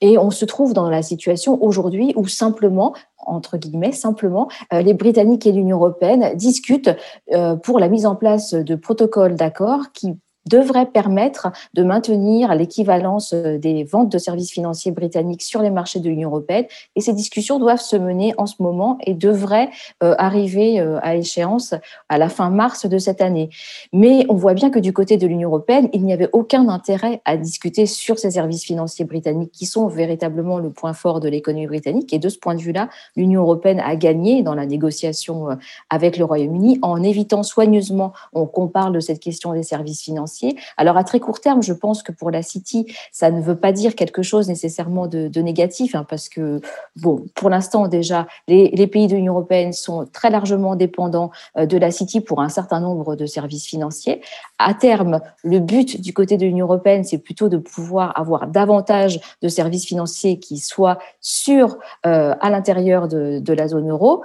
Et on se trouve dans la situation aujourd'hui où simplement, entre guillemets, simplement, euh, les Britanniques et l'Union européenne discutent euh, pour la mise en place de protocoles d'accords qui devrait permettre de maintenir l'équivalence euh, des ventes de services financiers britanniques sur les marchés de l'Union européenne. Et ces discussions doivent se mener en ce moment et devraient euh, arriver euh, à échéance à la fin mars de cette année. Mais on voit bien que du côté de l'Union européenne, il n'y avait aucun intérêt à discuter sur ces services financiers britanniques qui sont véritablement le point fort de l'économie britannique. Et de ce point de vue-là, l'Union européenne a gagné dans la négociation avec le Royaume-Uni en évitant soigneusement qu'on parle de cette question des services financiers alors à très court terme, je pense que pour la City, ça ne veut pas dire quelque chose nécessairement de, négatif, hein, parce que bon, pour l'instant déjà, les, pays de l'Union européenne sont très largement dépendants euh, de la City pour un certain nombre de services financiers. À terme, le but du côté de l'Union européenne, c'est plutôt de pouvoir avoir davantage de services financiers qui soient sûrs euh, à l'intérieur de la zone euro.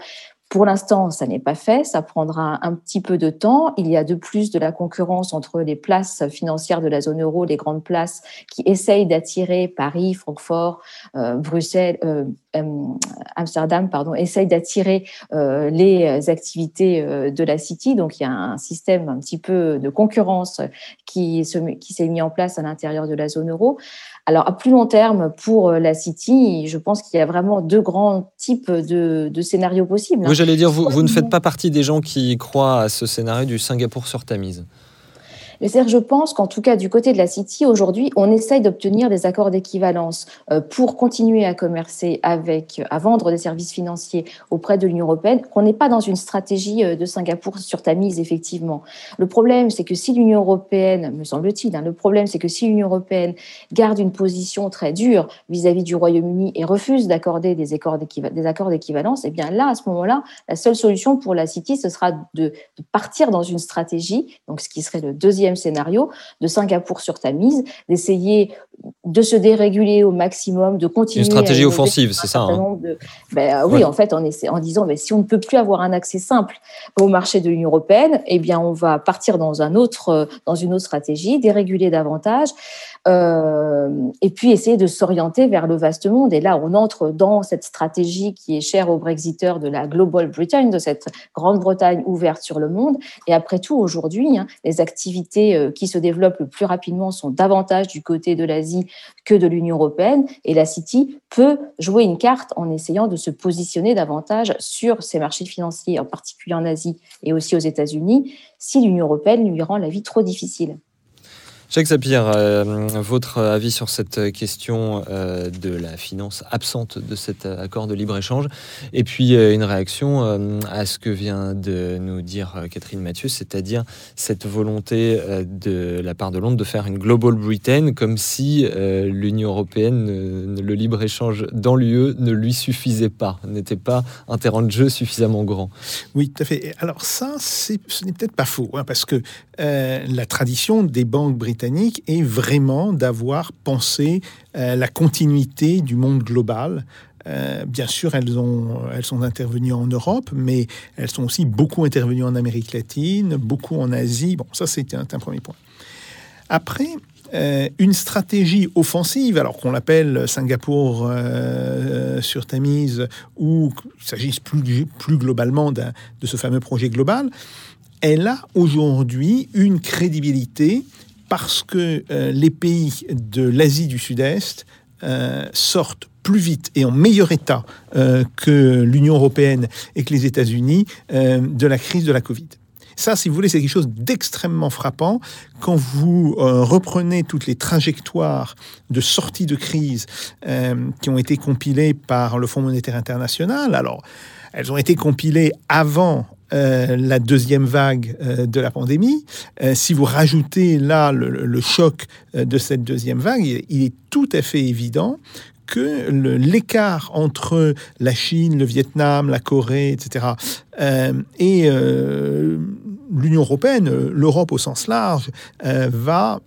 Pour l'instant, ça n'est pas fait, ça prendra un petit peu de temps. Il y a de plus de la concurrence entre les places financières de la zone euro, les grandes places qui essayent d'attirer Paris, Francfort, euh, Bruxelles, euh, euh, Amsterdam, pardon, essayent d'attirer les activités de la City. Donc il y a un système un petit peu de concurrence qui, qui s'est mis en place à l'intérieur de la zone euro. Alors, à plus long terme, pour euh, la City, je pense qu'il y a vraiment deux grands types de, scénarios possibles. Hein. Oui, j'allais dire, vous, vous ne faites pas partie des gens qui croient à ce scénario du Singapour sur Tamise. Je pense qu'en tout cas, du côté de la City, aujourd'hui, on essaye d'obtenir des accords d'équivalence euh, pour continuer à commercer avec, à vendre des services financiers auprès de l'Union européenne, qu'on n'est pas dans une stratégie euh, de Singapour sur Tamise, effectivement. Le problème, c'est que si l'Union européenne, me semble-t-il, hein, le problème, c'est que si l'Union européenne garde une position très dure vis-à-vis du Royaume-Uni et refuse d'accorder des accords d'équivalence, eh bien là, à ce moment-là, la seule solution pour la City, ce sera de, de partir dans une stratégie, donc ce qui serait le deuxième scénario de Singapour sur Tamise, d'essayer de se déréguler au maximum, de continuer. Une stratégie offensive, c'est ça hein. ben, euh, Oui, en fait, en, en disant mais si on ne peut plus avoir un accès simple au marché de l'Union européenne, eh bien, on va partir dans, un autre, euh, dans une autre stratégie, déréguler davantage. Euh, et puis essayer de s'orienter vers le vaste monde. Et là, on entre dans cette stratégie qui est chère aux Brexiteurs de la Global Britain, de cette Grande-Bretagne ouverte sur le monde. Et après tout, aujourd'hui, hein, les activités qui se développent le plus rapidement sont davantage du côté de l'Asie que de l'Union européenne. Et la City peut jouer une carte en essayant de se positionner davantage sur ces marchés financiers, en particulier en Asie et aussi aux États-Unis, si l'Union européenne lui rend la vie trop difficile. Jacques Sapir, euh, votre avis sur cette question euh, de la finance absente de cet accord de libre-échange, et puis euh, une réaction à ce que vient de nous dire Catherine Mathieu, c'est-à-dire cette volonté de la part de Londres de faire une Global Britain, comme si l'Union européenne, le libre-échange dans l'UE ne lui suffisait pas, n'était pas un terrain de jeu suffisamment grand. Oui, tout à fait. Alors ça, ce n'est peut-être pas faux, hein, parce que la tradition des banques britanniques est vraiment d'avoir pensé euh, la continuité du monde global. Euh, bien sûr, elles, ont, elles sont intervenues en Europe, mais elles sont aussi beaucoup intervenues en Amérique latine, beaucoup en Asie. Bon, ça, c'est un, premier point. Après, euh, une stratégie offensive, alors qu'on l'appelle Singapour sur Tamise, ou qu'il s'agisse plus, plus globalement de ce fameux projet global, elle a aujourd'hui une crédibilité parce que euh, les pays de l'Asie du Sud-Est euh, sortent plus vite et en meilleur état euh, que l'Union européenne et que les États-Unis de la crise de la Covid. Ça, si vous voulez, c'est quelque chose d'extrêmement frappant quand vous reprenez toutes les trajectoires de sortie de crise qui ont été compilées par le Fonds monétaire international. Alors, elles ont été compilées avant la deuxième vague de la pandémie, si vous rajoutez là le, choc de cette deuxième vague, il, est tout à fait évident que l'écart entre la Chine, le Vietnam, la Corée, etc., et l'Union européenne, l'Europe au sens large, va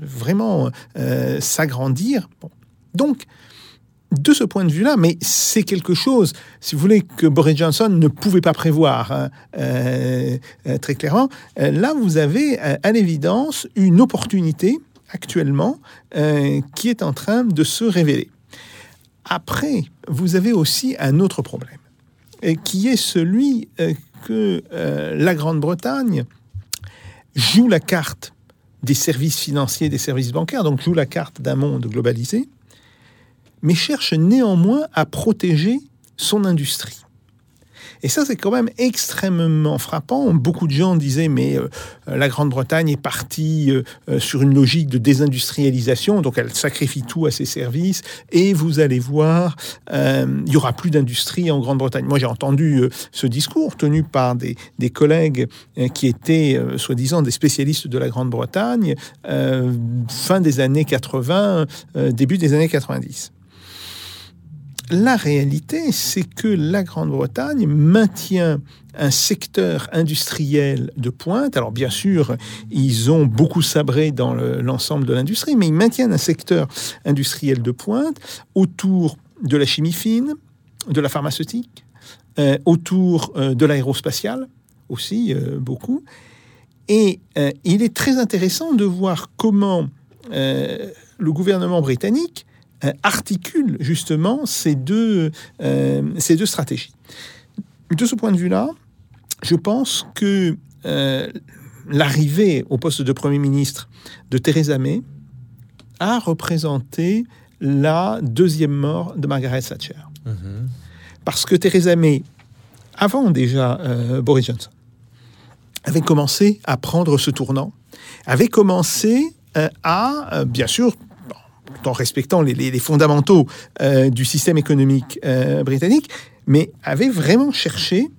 vraiment s'agrandir. Donc, de ce point de vue-là, mais c'est quelque chose, si vous voulez, que Boris Johnson ne pouvait pas prévoir hein, euh, euh, très clairement. Euh, là, vous avez à l'évidence une opportunité actuellement qui est en train de se révéler. Après, vous avez aussi un autre problème, qui est celui que la Grande-Bretagne joue la carte des services financiers, des services bancaires, donc joue la carte d'un monde globalisé mais cherche néanmoins à protéger son industrie. Et ça, c'est quand même extrêmement frappant. Beaucoup de gens disaient, mais euh, la Grande-Bretagne est partie euh, euh, sur une logique de désindustrialisation, donc elle sacrifie tout à ses services, et vous allez voir, il y aura plus d'industrie en Grande-Bretagne. Moi, j'ai entendu ce discours tenu par des, des collègues qui étaient, soi-disant, des spécialistes de la Grande-Bretagne, fin des années 80, début des années 90 la réalité, c'est que la Grande-Bretagne maintient un secteur industriel de pointe. Alors bien sûr, ils ont beaucoup sabré dans l'ensemble de l'industrie, mais ils maintiennent un secteur industriel de pointe autour de la chimie fine, de la pharmaceutique, euh, autour euh, de l'aérospatial aussi euh, beaucoup. Et il est très intéressant de voir comment le gouvernement britannique articule justement ces deux, euh, ces deux stratégies. De ce point de vue-là, je pense que euh, l'arrivée au poste de Premier ministre de Theresa May a représenté la deuxième mort de Margaret Thatcher. Mhm. Parce que Theresa May, avant déjà Boris Johnson, avait commencé à prendre ce tournant, avait commencé à, bien sûr, en respectant les, fondamentaux euh, du système économique euh, britannique, mais avait vraiment cherché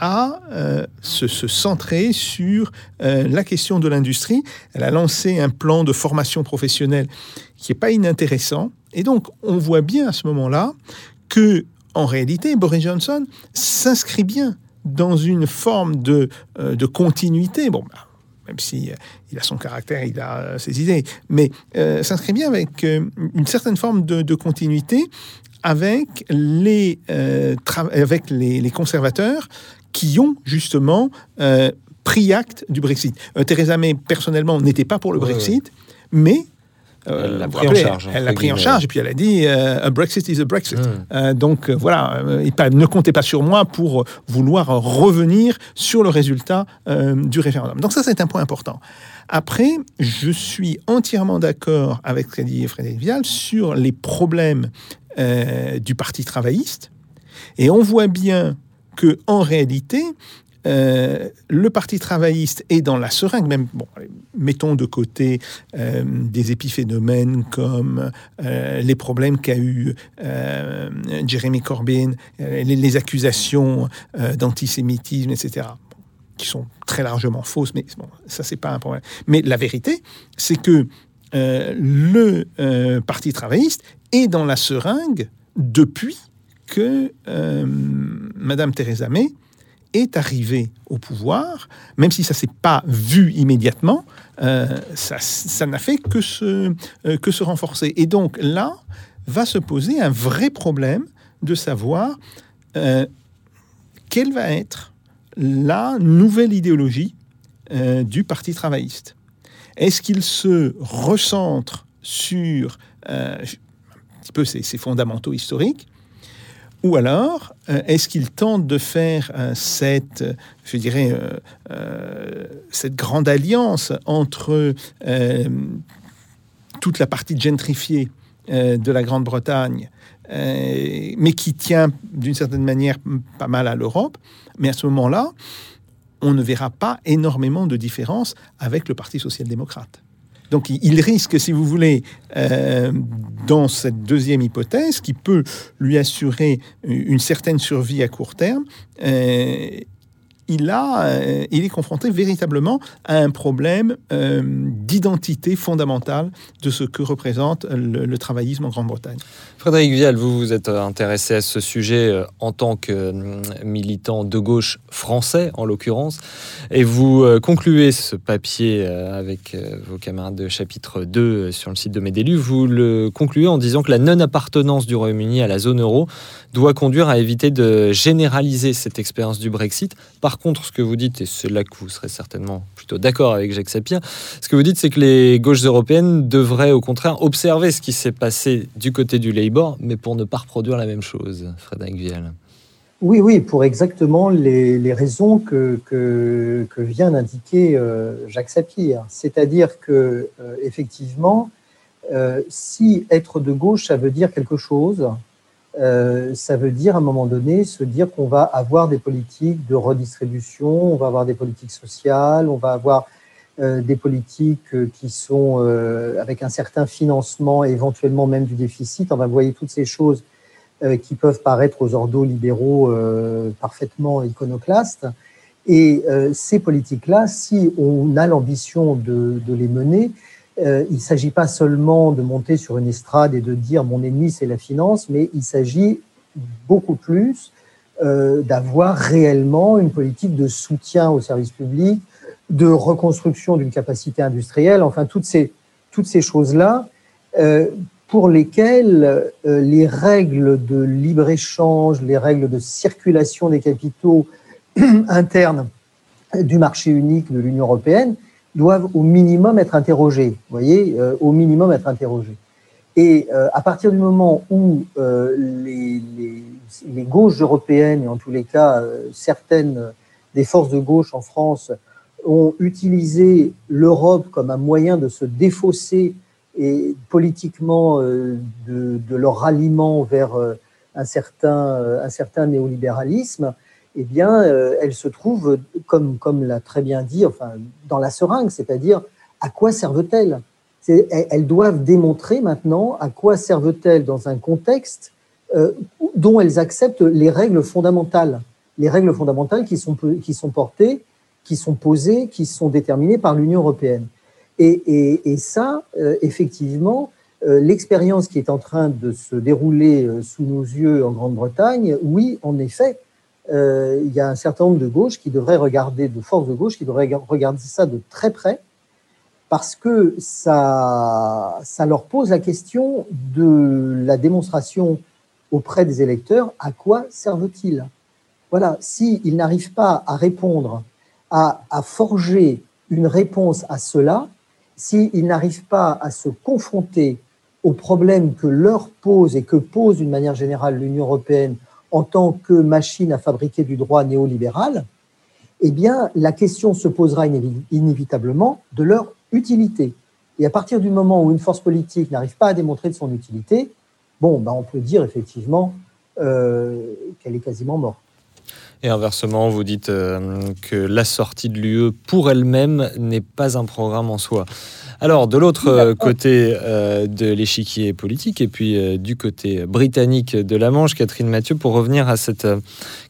à euh, se, centrer sur la question de l'industrie. Elle a lancé un plan de formation professionnelle qui n'est pas inintéressant. Et donc, on voit bien à ce moment-là que, en réalité, Boris Johnson s'inscrit bien dans une forme de, de continuité. Bon, bah, même si euh, il a son caractère, il a euh, ses idées, mais euh, s'inscrit bien avec une certaine forme de, continuité avec les, avec les, conservateurs qui ont justement pris acte du Brexit. Theresa May, personnellement, n'était pas pour le Brexit, mais elle l'a pris en charge. Elle l'a pris en charge et puis elle a dit a Brexit is a Brexit. Hmm. donc voilà, ne comptez pas sur moi pour vouloir revenir sur le résultat du référendum. Donc ça, c'est un point important. Après, je suis entièrement d'accord avec ce qu'a dit Frédéric Vial sur les problèmes du Parti travailliste. Et on voit bien que en réalité, euh, le Parti travailliste est dans la seringue, même, bon, mettons de côté euh, des épiphénomènes comme euh, les problèmes qu'a eu Jeremy Corbyn, les, accusations d'antisémitisme, etc., qui sont très largement fausses, mais bon, ça, c'est pas un problème. Mais la vérité, c'est que le Parti travailliste est dans la seringue depuis que Madame Theresa May est arrivé au pouvoir, même si ça s'est pas vu immédiatement, euh, ça n'a fait que se, euh, que se renforcer. Et donc là, va se poser un vrai problème de savoir euh, quelle va être la nouvelle idéologie du Parti travailliste. Est-ce qu'il se recentre sur un petit peu ses fondamentaux historiques ou alors, euh, est-ce qu'il tente de faire euh, cette, je dirais, euh, cette grande alliance entre toute la partie gentrifiée de la Grande-Bretagne, mais qui tient d'une certaine manière pas mal à l'Europe, mais à ce moment-là, on ne verra pas énormément de différence avec le Parti social-démocrate. Donc il risque, si vous voulez, euh, dans cette deuxième hypothèse, qui peut lui assurer une certaine survie à court terme, euh, il, a, euh, il est confronté véritablement à un problème euh, d'identité fondamentale de ce que représente le, travaillisme en Grande-Bretagne. Frédéric Vial, vous vous êtes intéressé à ce sujet euh, en tant que militant de gauche français, en l'occurrence, et vous concluez ce papier avec vos camarades de chapitre 2 sur le site de Médélu. Vous le concluez en disant que la non-appartenance du Royaume-Uni à la zone euro doit conduire à éviter de généraliser cette expérience du Brexit. Par contre, ce que vous dites, et c'est là que vous serez certainement plutôt d'accord avec Jacques Sapir, ce que vous dites, c'est que les gauches européennes devraient au contraire observer ce qui s'est passé du côté du Labour, mais pour ne pas reproduire la même chose, Frédéric Vial. Oui, oui, pour exactement les, raisons que, vient d'indiquer euh, Jacques Sapir. C'est-à-dire que, euh, effectivement, euh, si être de gauche, ça veut dire quelque chose, euh, ça veut dire à un moment donné se dire qu'on va avoir des politiques de redistribution, on va avoir des politiques sociales, on va avoir euh, des politiques euh, qui sont avec un certain financement, éventuellement même du déficit. On va voir toutes ces choses qui peuvent paraître aux ordos libéraux parfaitement iconoclastes. Et ces politiques-là, si on a l'ambition de, de, les mener, euh, il ne s'agit pas seulement de monter sur une estrade et de dire mon ennemi c'est la finance, mais il s'agit beaucoup plus euh, d'avoir réellement une politique de soutien aux services publics, de reconstruction d'une capacité industrielle, enfin toutes ces, choses-là euh, pour lesquelles les règles de libre-échange, les règles de circulation des capitaux internes du marché unique de l'Union européenne doivent au minimum être interrogés. Voyez, euh, au minimum être interrogés. Et euh, à partir du moment où euh, les, les, gauches européennes, et en tous les cas certaines des forces de gauche en France, ont utilisé l'Europe comme un moyen de se défausser et politiquement de, de, leur ralliement vers un certain, un certain néolibéralisme, eh bien, euh, elles se trouvent, comme, comme l'a très bien dit, enfin, dans la seringue, c'est-à-dire à quoi servent-elles? Elles doivent démontrer maintenant à quoi servent-elles dans un contexte euh, dont elles acceptent les règles fondamentales, les règles fondamentales qui sont, qui sont portées, qui sont posées, qui sont déterminées par l'Union européenne. Et, ça, euh, effectivement, l'expérience qui est en train de se dérouler sous nos yeux en Grande-Bretagne, oui, en effet, euh, il y a un certain nombre de gauches qui devraient regarder, de forces de gauche qui devraient regarder ça de très près, parce que ça, ça leur pose la question de la démonstration auprès des électeurs à quoi servent-ils? Voilà, s'ils n'arrivent pas à répondre, à, à, forger une réponse à cela, s'ils n'arrivent pas à se confronter aux problèmes que leur pose et que pose d'une manière générale l'Union européenne en tant que machine à fabriquer du droit néolibéral, eh la question se posera inévitablement de leur utilité. Et à partir du moment où une force politique n'arrive pas à démontrer de son utilité, bon, ben on peut dire effectivement euh, qu'elle est quasiment morte. Et inversement, vous dites euh, que la sortie de l'UE pour elle-même n'est pas un programme en soi. Alors, de l'autre euh, côté euh, de l'échiquier politique et puis euh, du côté britannique de la Manche, Catherine Mathieu, pour revenir à cette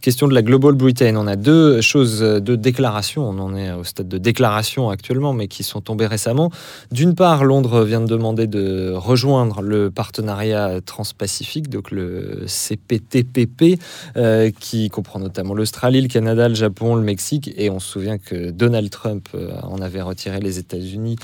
question de la Global Britain, on a deux choses, deux déclarations. On en est au stade de déclaration actuellement, mais qui sont tombées récemment. D'une part, Londres vient de demander de rejoindre le partenariat transpacifique, donc le CPTPP, qui comprend notamment l'Australie, le Canada, le Japon, le Mexique. Et on se souvient que Donald Trump en avait retiré les États-Unis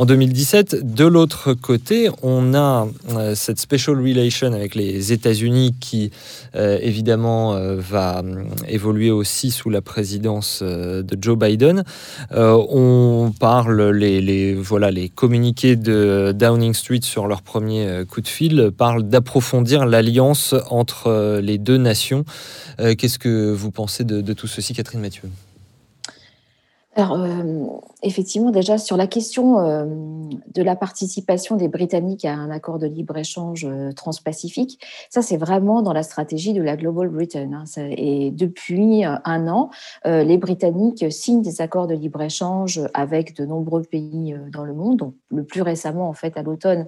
en 2017. De l'autre côté, on a euh, cette special relation avec les États-Unis qui, euh, évidemment, euh, va évoluer aussi sous la présidence de Joe Biden. on parle, les, communiqués de Downing Street sur leur premier coup de fil parlent d'approfondir l'alliance entre les deux nations. Qu'est-ce que vous pensez de tout ceci, Catherine Mathieu? Alors, euh, effectivement, déjà sur la question euh, de la participation des Britanniques à un accord de libre-échange euh, transpacifique, ça c'est vraiment dans la stratégie de la Global Britain. Hein. et depuis un an, les Britanniques signent des accords de libre-échange avec de nombreux pays dans le monde. Donc, le plus récemment, en fait, à l'automne,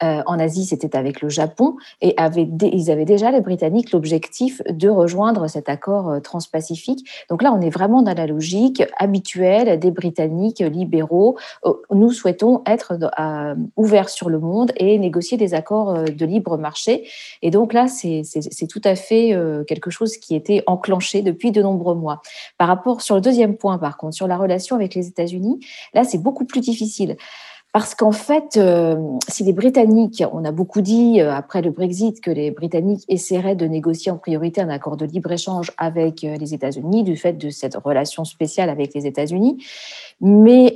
en Asie, c'était avec le Japon. Et ils avaient déjà, les Britanniques, l'objectif de rejoindre cet accord transpacifique. Donc là, on est vraiment dans la logique habituelle des Britanniques libéraux. Nous souhaitons être ouverts sur le monde et négocier des accords de libre marché. Et donc là, c'est tout à fait quelque chose qui était enclenché depuis de nombreux mois. Par rapport sur le deuxième point, par contre, sur la relation avec les États-Unis, là, c'est beaucoup plus difficile. Parce qu'en fait, euh, si les Britanniques, on a beaucoup dit euh, après le Brexit que les Britanniques essaieraient de négocier en priorité un accord de libre-échange avec euh, les États-Unis, du fait de cette relation spéciale avec les États-Unis, mais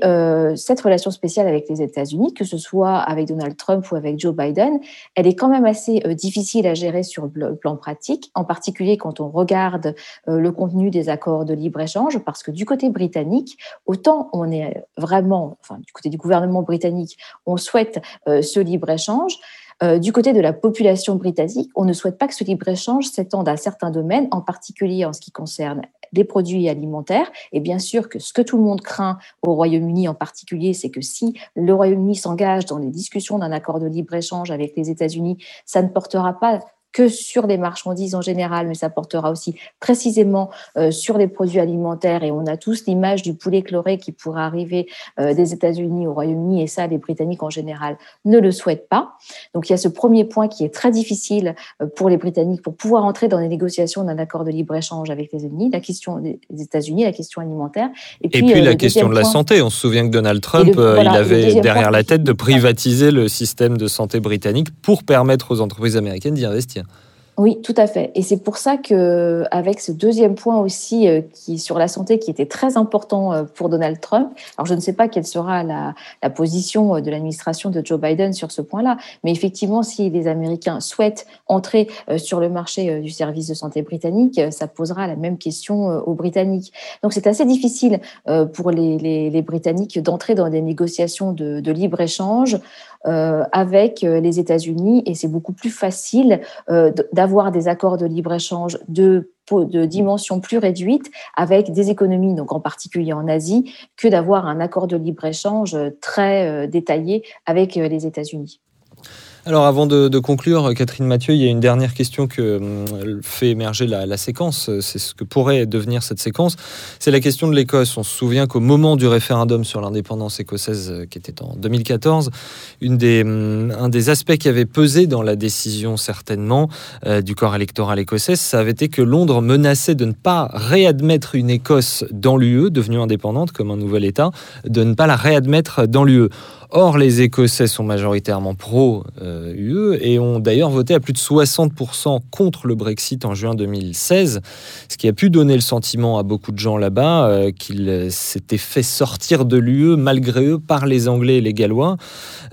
cette relation spéciale avec les États-Unis, que ce soit avec Donald Trump ou avec Joe Biden, elle est quand même assez difficile à gérer sur le plan pratique, en particulier quand on regarde le contenu des accords de libre-échange, parce que du côté britannique, autant on est vraiment, enfin du côté du gouvernement britannique, on souhaite ce libre-échange, du côté de la population britannique, on ne souhaite pas que ce libre-échange s'étende à certains domaines, en particulier en ce qui concerne des produits alimentaires. Et bien sûr que ce que tout le monde craint au Royaume-Uni en particulier, c'est que si le Royaume-Uni s'engage dans les discussions d'un accord de libre-échange avec les États-Unis, ça ne portera pas que sur les marchandises en général, mais ça portera aussi précisément euh, sur les produits alimentaires. Et on a tous l'image du poulet chloré qui pourrait arriver euh, des États-Unis au Royaume-Uni, et ça, les Britanniques en général ne le souhaitent pas. Donc il y a ce premier point qui est très difficile euh, pour les Britanniques pour pouvoir entrer dans les négociations d'un accord de libre-échange avec les États-Unis, la question des États-Unis, la question alimentaire. Et puis, la question de la santé. On se souvient que Donald Trump, il avait derrière la tête de privatiser le système de santé britannique pour permettre aux entreprises américaines d'y investir. Oui, tout à fait. Et c'est pour ça que, avec ce deuxième point aussi, euh, qui sur la santé, qui était très important euh, pour Donald Trump. Alors, je ne sais pas quelle sera la, position euh, de l'administration de Joe Biden sur ce point-là, mais effectivement, si les Américains souhaitent entrer sur le marché du service de santé britannique, ça posera la même question aux Britanniques. Donc, c'est assez difficile pour les, Britanniques d'entrer dans des négociations de, libre échange euh, avec euh, les États-Unis et c'est beaucoup plus facile euh, d'avoir des accords de libre-échange de de dimension plus réduite avec des économies, donc en particulier en Asie, que d'avoir un accord de libre-échange très détaillé avec les États-Unis. Alors avant de, conclure, Catherine Mathieu, il y a une dernière question que hum, fait émerger la, séquence. C'est ce que pourrait devenir cette séquence. C'est la question de l'Écosse. On se souvient qu'au moment du référendum sur l'indépendance écossaise, euh, qui était en 2014, une des, hum, un des aspects qui avait pesé dans la décision certainement euh, du corps électoral écossais, ça avait été que Londres menaçait de ne pas réadmettre une Écosse dans l'UE, devenue indépendante comme un nouvel État, de ne pas la réadmettre dans l'UE. Or, les Écossais sont majoritairement pro-UE et ont d'ailleurs voté à plus de 60% contre le Brexit en juin 2016, ce qui a pu donner le sentiment à beaucoup de gens là-bas euh, qu'ils s'étaient fait sortir de l'UE malgré eux par les Anglais et les Gallois.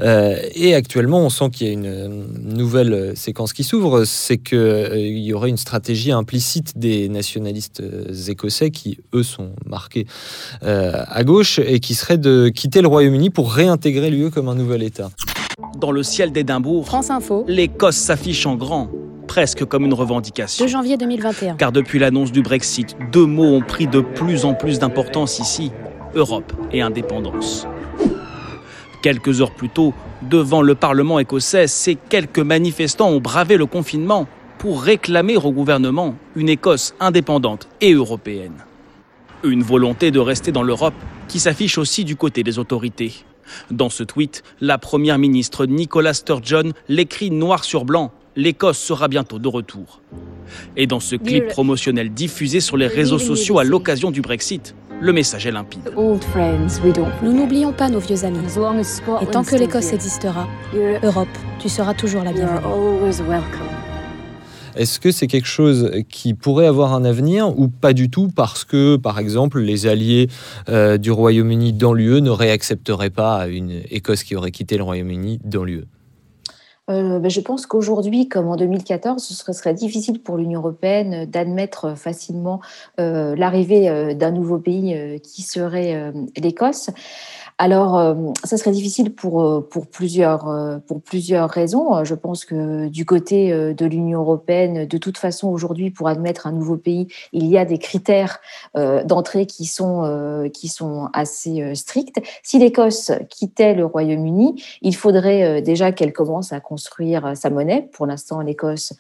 Euh, et actuellement, on sent qu'il y a une nouvelle séquence qui s'ouvre, c'est qu'il euh, y aurait une stratégie implicite des nationalistes écossais qui, eux, sont marqués à gauche et qui serait de quitter le Royaume-Uni pour réintégrer lieu comme un nouvel État. Dans le ciel d'Édimbourg, France Info, l'Écosse s'affiche en grand, presque comme une revendication. De janvier 2021. Car depuis l'annonce du Brexit, deux mots ont pris de plus en plus d'importance ici Europe et indépendance. Quelques heures plus tôt, devant le Parlement écossais, ces quelques manifestants ont bravé le confinement pour réclamer au gouvernement une Écosse indépendante et européenne. Une volonté de rester dans l'Europe qui s'affiche aussi du côté des autorités. Dans ce tweet, la première ministre Nicola Sturgeon l'écrit noir sur blanc L'Écosse sera bientôt de retour. Et dans ce clip promotionnel diffusé sur les réseaux sociaux à l'occasion du Brexit, le message est limpide. Nous n'oublions pas nos vieux amis. Et tant que l'Écosse existera, Europe, tu seras toujours la bienvenue. Est-ce que c'est quelque chose qui pourrait avoir un avenir ou pas du tout parce que, par exemple, les alliés euh, du Royaume-Uni dans l'UE ne réaccepteraient pas une Écosse qui aurait quitté le Royaume-Uni dans l'UE? Euh, ben, je pense qu'aujourd'hui, comme en 2014, ce serait, difficile pour l'Union européenne d'admettre facilement euh, l'arrivée d'un nouveau pays qui serait l'Écosse. Alors, euh, ça serait difficile pour, euh, euh, plusieurs raisons. Je pense que du côté de l'Union européenne, de toute façon, aujourd'hui, pour admettre un nouveau pays, il y a des critères d'entrée qui, sont qui sont assez stricts. Si l'Écosse quittait le Royaume-Uni, il faudrait déjà qu'elle commence à construire sa monnaie. Pour l'instant, l'Écosse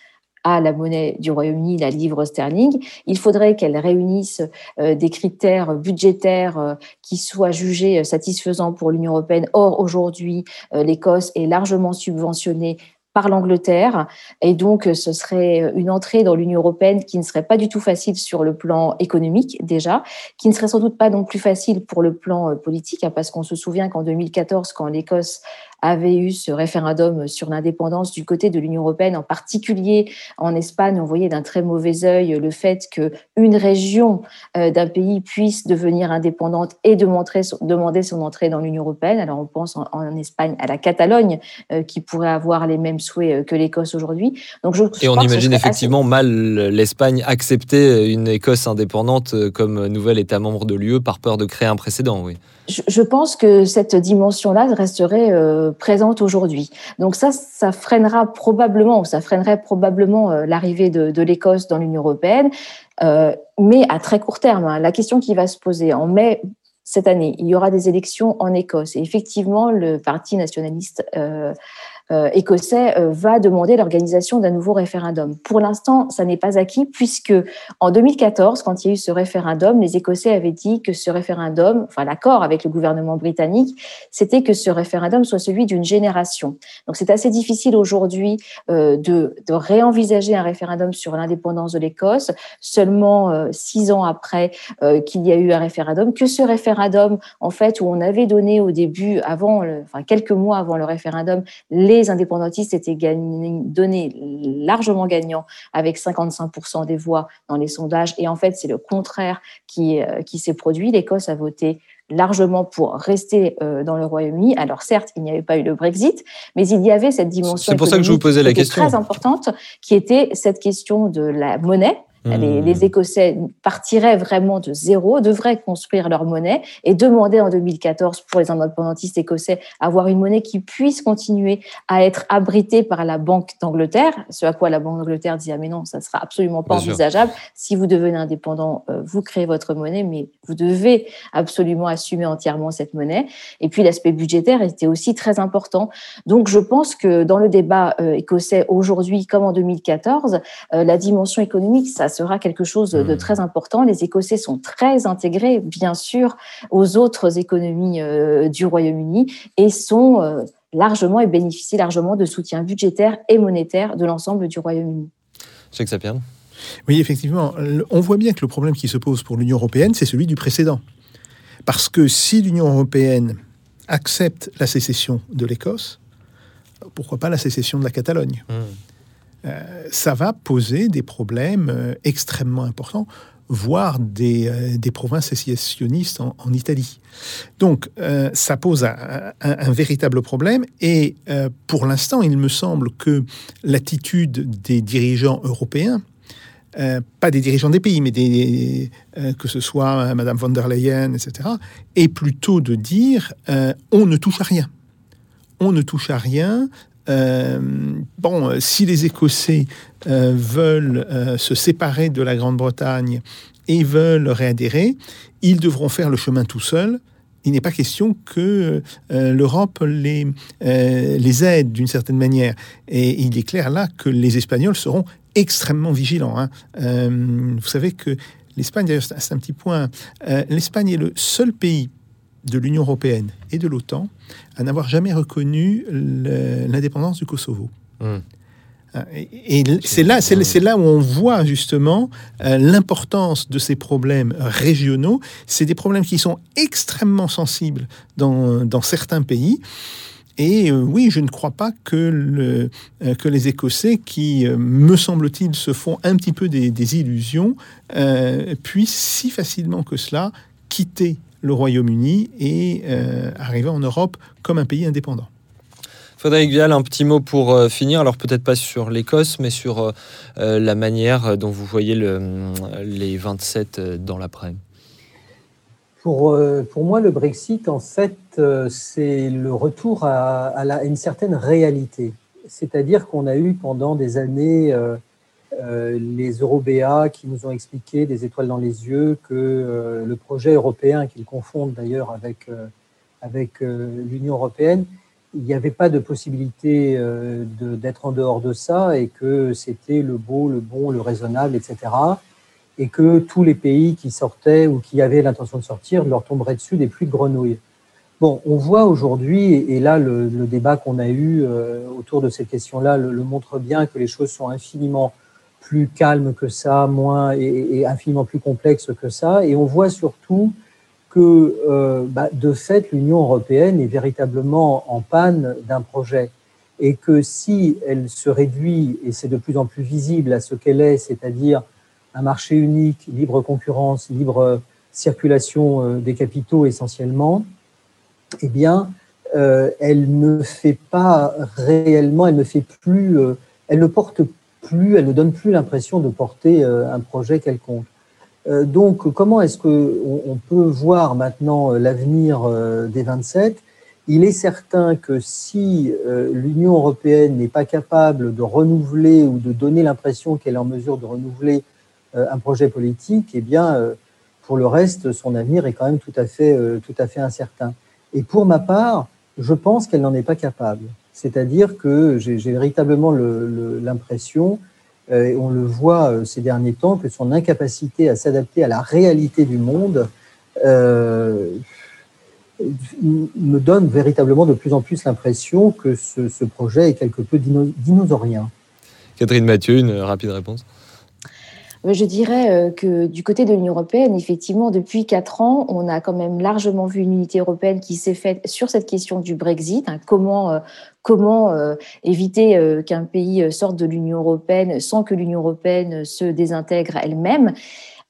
à la monnaie du Royaume-Uni, la livre sterling. Il faudrait qu'elle réunisse euh, des critères budgétaires euh, qui soient jugés satisfaisants pour l'Union européenne. Or, aujourd'hui, euh, l'Écosse est largement subventionnée par l'Angleterre. Et donc, ce serait une entrée dans l'Union européenne qui ne serait pas du tout facile sur le plan économique déjà, qui ne serait sans doute pas non plus facile pour le plan politique, hein, parce qu'on se souvient qu'en 2014, quand l'Écosse avait eu ce référendum sur l'indépendance du côté de l'Union européenne, en particulier en Espagne, on voyait d'un très mauvais œil le fait que une région euh, d'un pays puisse devenir indépendante et demander son entrée dans l'Union européenne. Alors on pense en, Espagne à la Catalogne euh, qui pourrait avoir les mêmes souhaits euh, que l'Écosse aujourd'hui. Donc je, et on imagine effectivement mal l'Espagne accepter une Écosse indépendante comme nouvel État membre de l'UE par peur de créer un précédent. Oui je pense que cette dimension-là resterait euh, présente aujourd'hui. Donc ça, ça freinera probablement, ça freinerait probablement euh, l'arrivée de, l'Écosse dans l'Union européenne, euh, mais à très court terme. Hein. La question qui va se poser en mai cette année, il y aura des élections en Écosse. Et effectivement, le Parti nationaliste écossais euh, va demander l'organisation d'un nouveau référendum. Pour l'instant, ça n'est pas acquis puisque en 2014, quand il y a eu ce référendum, les Écossais avaient dit que ce référendum, enfin l'accord avec le gouvernement britannique, c'était que ce référendum soit celui d'une génération. Donc c'est assez difficile aujourd'hui euh, de, de, réenvisager un référendum sur l'indépendance de l'Écosse seulement six ans après qu'il y a eu un référendum. Que ce référendum, en fait, où on avait donné au début, avant, enfin quelques mois avant le référendum, les les indépendantistes étaient donnés largement gagnants avec 55% des voix dans les sondages. Et en fait, c'est le contraire qui, euh, qui s'est produit. L'Écosse a voté largement pour rester euh, dans le Royaume-Uni. Alors certes, il n'y avait pas eu le Brexit, mais il y avait cette dimension C'est pour ça que je vous posais la question. très importante, qui était cette question de la monnaie les, les, hmm. Écossais partiraient vraiment de zéro, devraient construire leur monnaie et demander en 2014 pour les indépendantistes écossais avoir une monnaie qui puisse continuer à être abritée par la Banque d'Angleterre. Ce à quoi la Banque d'Angleterre disait ah, mais non, ça sera absolument pas envisageable. Si vous devenez indépendant, euh, vous créez votre monnaie, mais vous devez absolument assumer entièrement cette monnaie. Et puis l'aspect budgétaire était aussi très important. Donc je pense que dans le débat euh, écossais aujourd'hui comme en 2014, euh, la dimension économique, ça sera quelque chose de hmm. très important. Les Écossais sont très intégrés, bien sûr, aux autres économies euh, du Royaume-Uni et sont euh, largement et bénéficient largement de soutien budgétaire et monétaire de l'ensemble du Royaume-Uni. que ça perd. Oui, effectivement. On voit bien que le problème qui se pose pour l'Union européenne, c'est celui du précédent. Parce que si l'Union européenne accepte la sécession de l'Écosse, pourquoi pas la sécession de la Catalogne? Hmm. Euh, ça va poser des problèmes euh, extrêmement importants, voire des, euh, provinces sécessionnistes en, Italie. Donc, ça pose un, véritable problème. Et pour l'instant, il me semble que l'attitude des dirigeants européens, pas des dirigeants des pays, mais que ce soit Madame von der Leyen, etc., est plutôt de dire on ne touche à rien. On ne touche à rien, euh, bon, si les Écossais euh, veulent euh, se séparer de la Grande-Bretagne et veulent réadhérer, ils devront faire le chemin tout seuls. Il n'est pas question que l'Europe les, les aide d'une certaine manière. Et il est clair là que les Espagnols seront extrêmement vigilants. Hein. vous savez que l'Espagne, d'ailleurs, c'est un petit point, l'Espagne est le seul pays de l'Union européenne et de l'OTAN à n'avoir jamais reconnu l'indépendance du Kosovo. Hmm. Et, c'est là, c'est là où on voit justement euh, l'importance de ces problèmes régionaux. C'est des problèmes qui sont extrêmement sensibles dans, dans certains pays. Et euh, oui, je ne crois pas que, le, euh, que les Écossais, qui, me semble-t-il, se font un petit peu des, des illusions, puissent si facilement que cela quitter le Royaume-Uni et euh, arriver en Europe comme un pays indépendant. Frédéric Vial, un petit mot pour euh, finir. Alors peut-être pas sur l'Écosse, mais sur euh, la manière dont vous voyez le, les 27 dans l'après. pour, euh, pour moi, le Brexit, en fait, euh, c'est le retour à, à, la, une certaine réalité. C'est-à-dire qu'on a eu pendant des années euh, euh, les Européens qui nous ont expliqué des étoiles dans les yeux que euh, le projet européen, qu'ils confondent d'ailleurs avec, euh, avec l'Union européenne, il n'y avait pas de possibilité d'être en dehors de ça et que c'était le beau, le bon, le raisonnable, etc et que tous les pays qui sortaient ou qui avaient l'intention de sortir leur tomberaient dessus des pluies de grenouilles. Bon, on voit aujourd'hui, et là le, débat qu'on a eu euh, autour de cette question-là le, montre bien que les choses sont infiniment plus calmes que ça, moins et, infiniment plus complexes que ça, et on voit surtout que euh, bah, de fait l'Union européenne est véritablement en panne d'un projet. Et que si elle se réduit, et c'est de plus en plus visible à ce qu'elle est, c'est-à-dire un marché unique, libre concurrence, libre circulation euh, des capitaux essentiellement, eh bien, euh, elle ne fait pas réellement, elle ne fait plus, elle ne porte elle ne donne plus l'impression de porter euh, un projet quelconque. Euh, donc, comment est-ce que on, peut voir maintenant l'avenir euh, des 27 Il est certain que si l'Union européenne n'est pas capable de renouveler ou de donner l'impression qu'elle est en mesure de renouveler un projet politique, eh bien, pour le reste, son avenir est quand même tout à fait, tout à fait incertain. Et pour ma part, je pense qu'elle n'en est pas capable. C'est-à-dire que j'ai véritablement l'impression, et on le voit ces derniers temps, que son incapacité à s'adapter à la réalité du monde euh, me donne véritablement de plus en plus l'impression que ce, ce, projet est quelque peu dinosaurien. Catherine Mathieu, une rapide réponse. Je dirais euh, que du côté de l'Union européenne, effectivement, depuis quatre ans, on a quand même largement vu une unité européenne qui s'est faite sur cette question du Brexit. Hein, comment euh, comment euh, éviter qu'un pays sorte de l'Union européenne sans que l'Union européenne se désintègre elle-même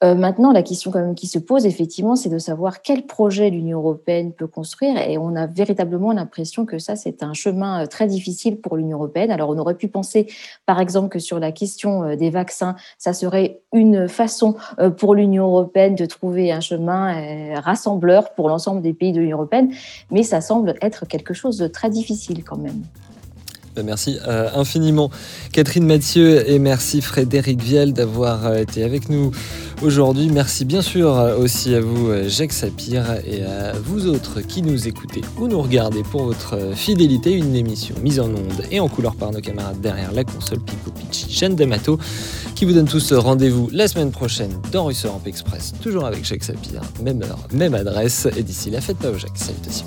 euh, maintenant, la question qui se pose, effectivement, c'est de savoir quel projet l'Union européenne peut construire. Et on a véritablement l'impression que ça, c'est un chemin euh, très difficile pour l'Union européenne. Alors, on aurait pu penser, par exemple, que sur la question euh, des vaccins, ça serait une façon pour l'Union européenne de trouver un chemin rassembleur pour l'ensemble des pays de l'Union européenne. Mais ça semble être quelque chose de très difficile quand même. Ben, merci euh, infiniment Catherine Mathieu et merci Frédéric Vielle d'avoir euh, été avec nous aujourd'hui. Merci bien sûr euh, aussi à vous Jacques Sapir et à vous autres qui nous écoutez ou nous regardez pour votre fidélité. Une émission mise en onde et en couleur par nos camarades derrière la console Pico Picci, Jeanne D'Amato qui vous donne tous rendez-vous la semaine prochaine dans Russe Europe Express, toujours avec Jacques Sapir, même heure, même adresse et d'ici là faites pas Jacques. Salutations.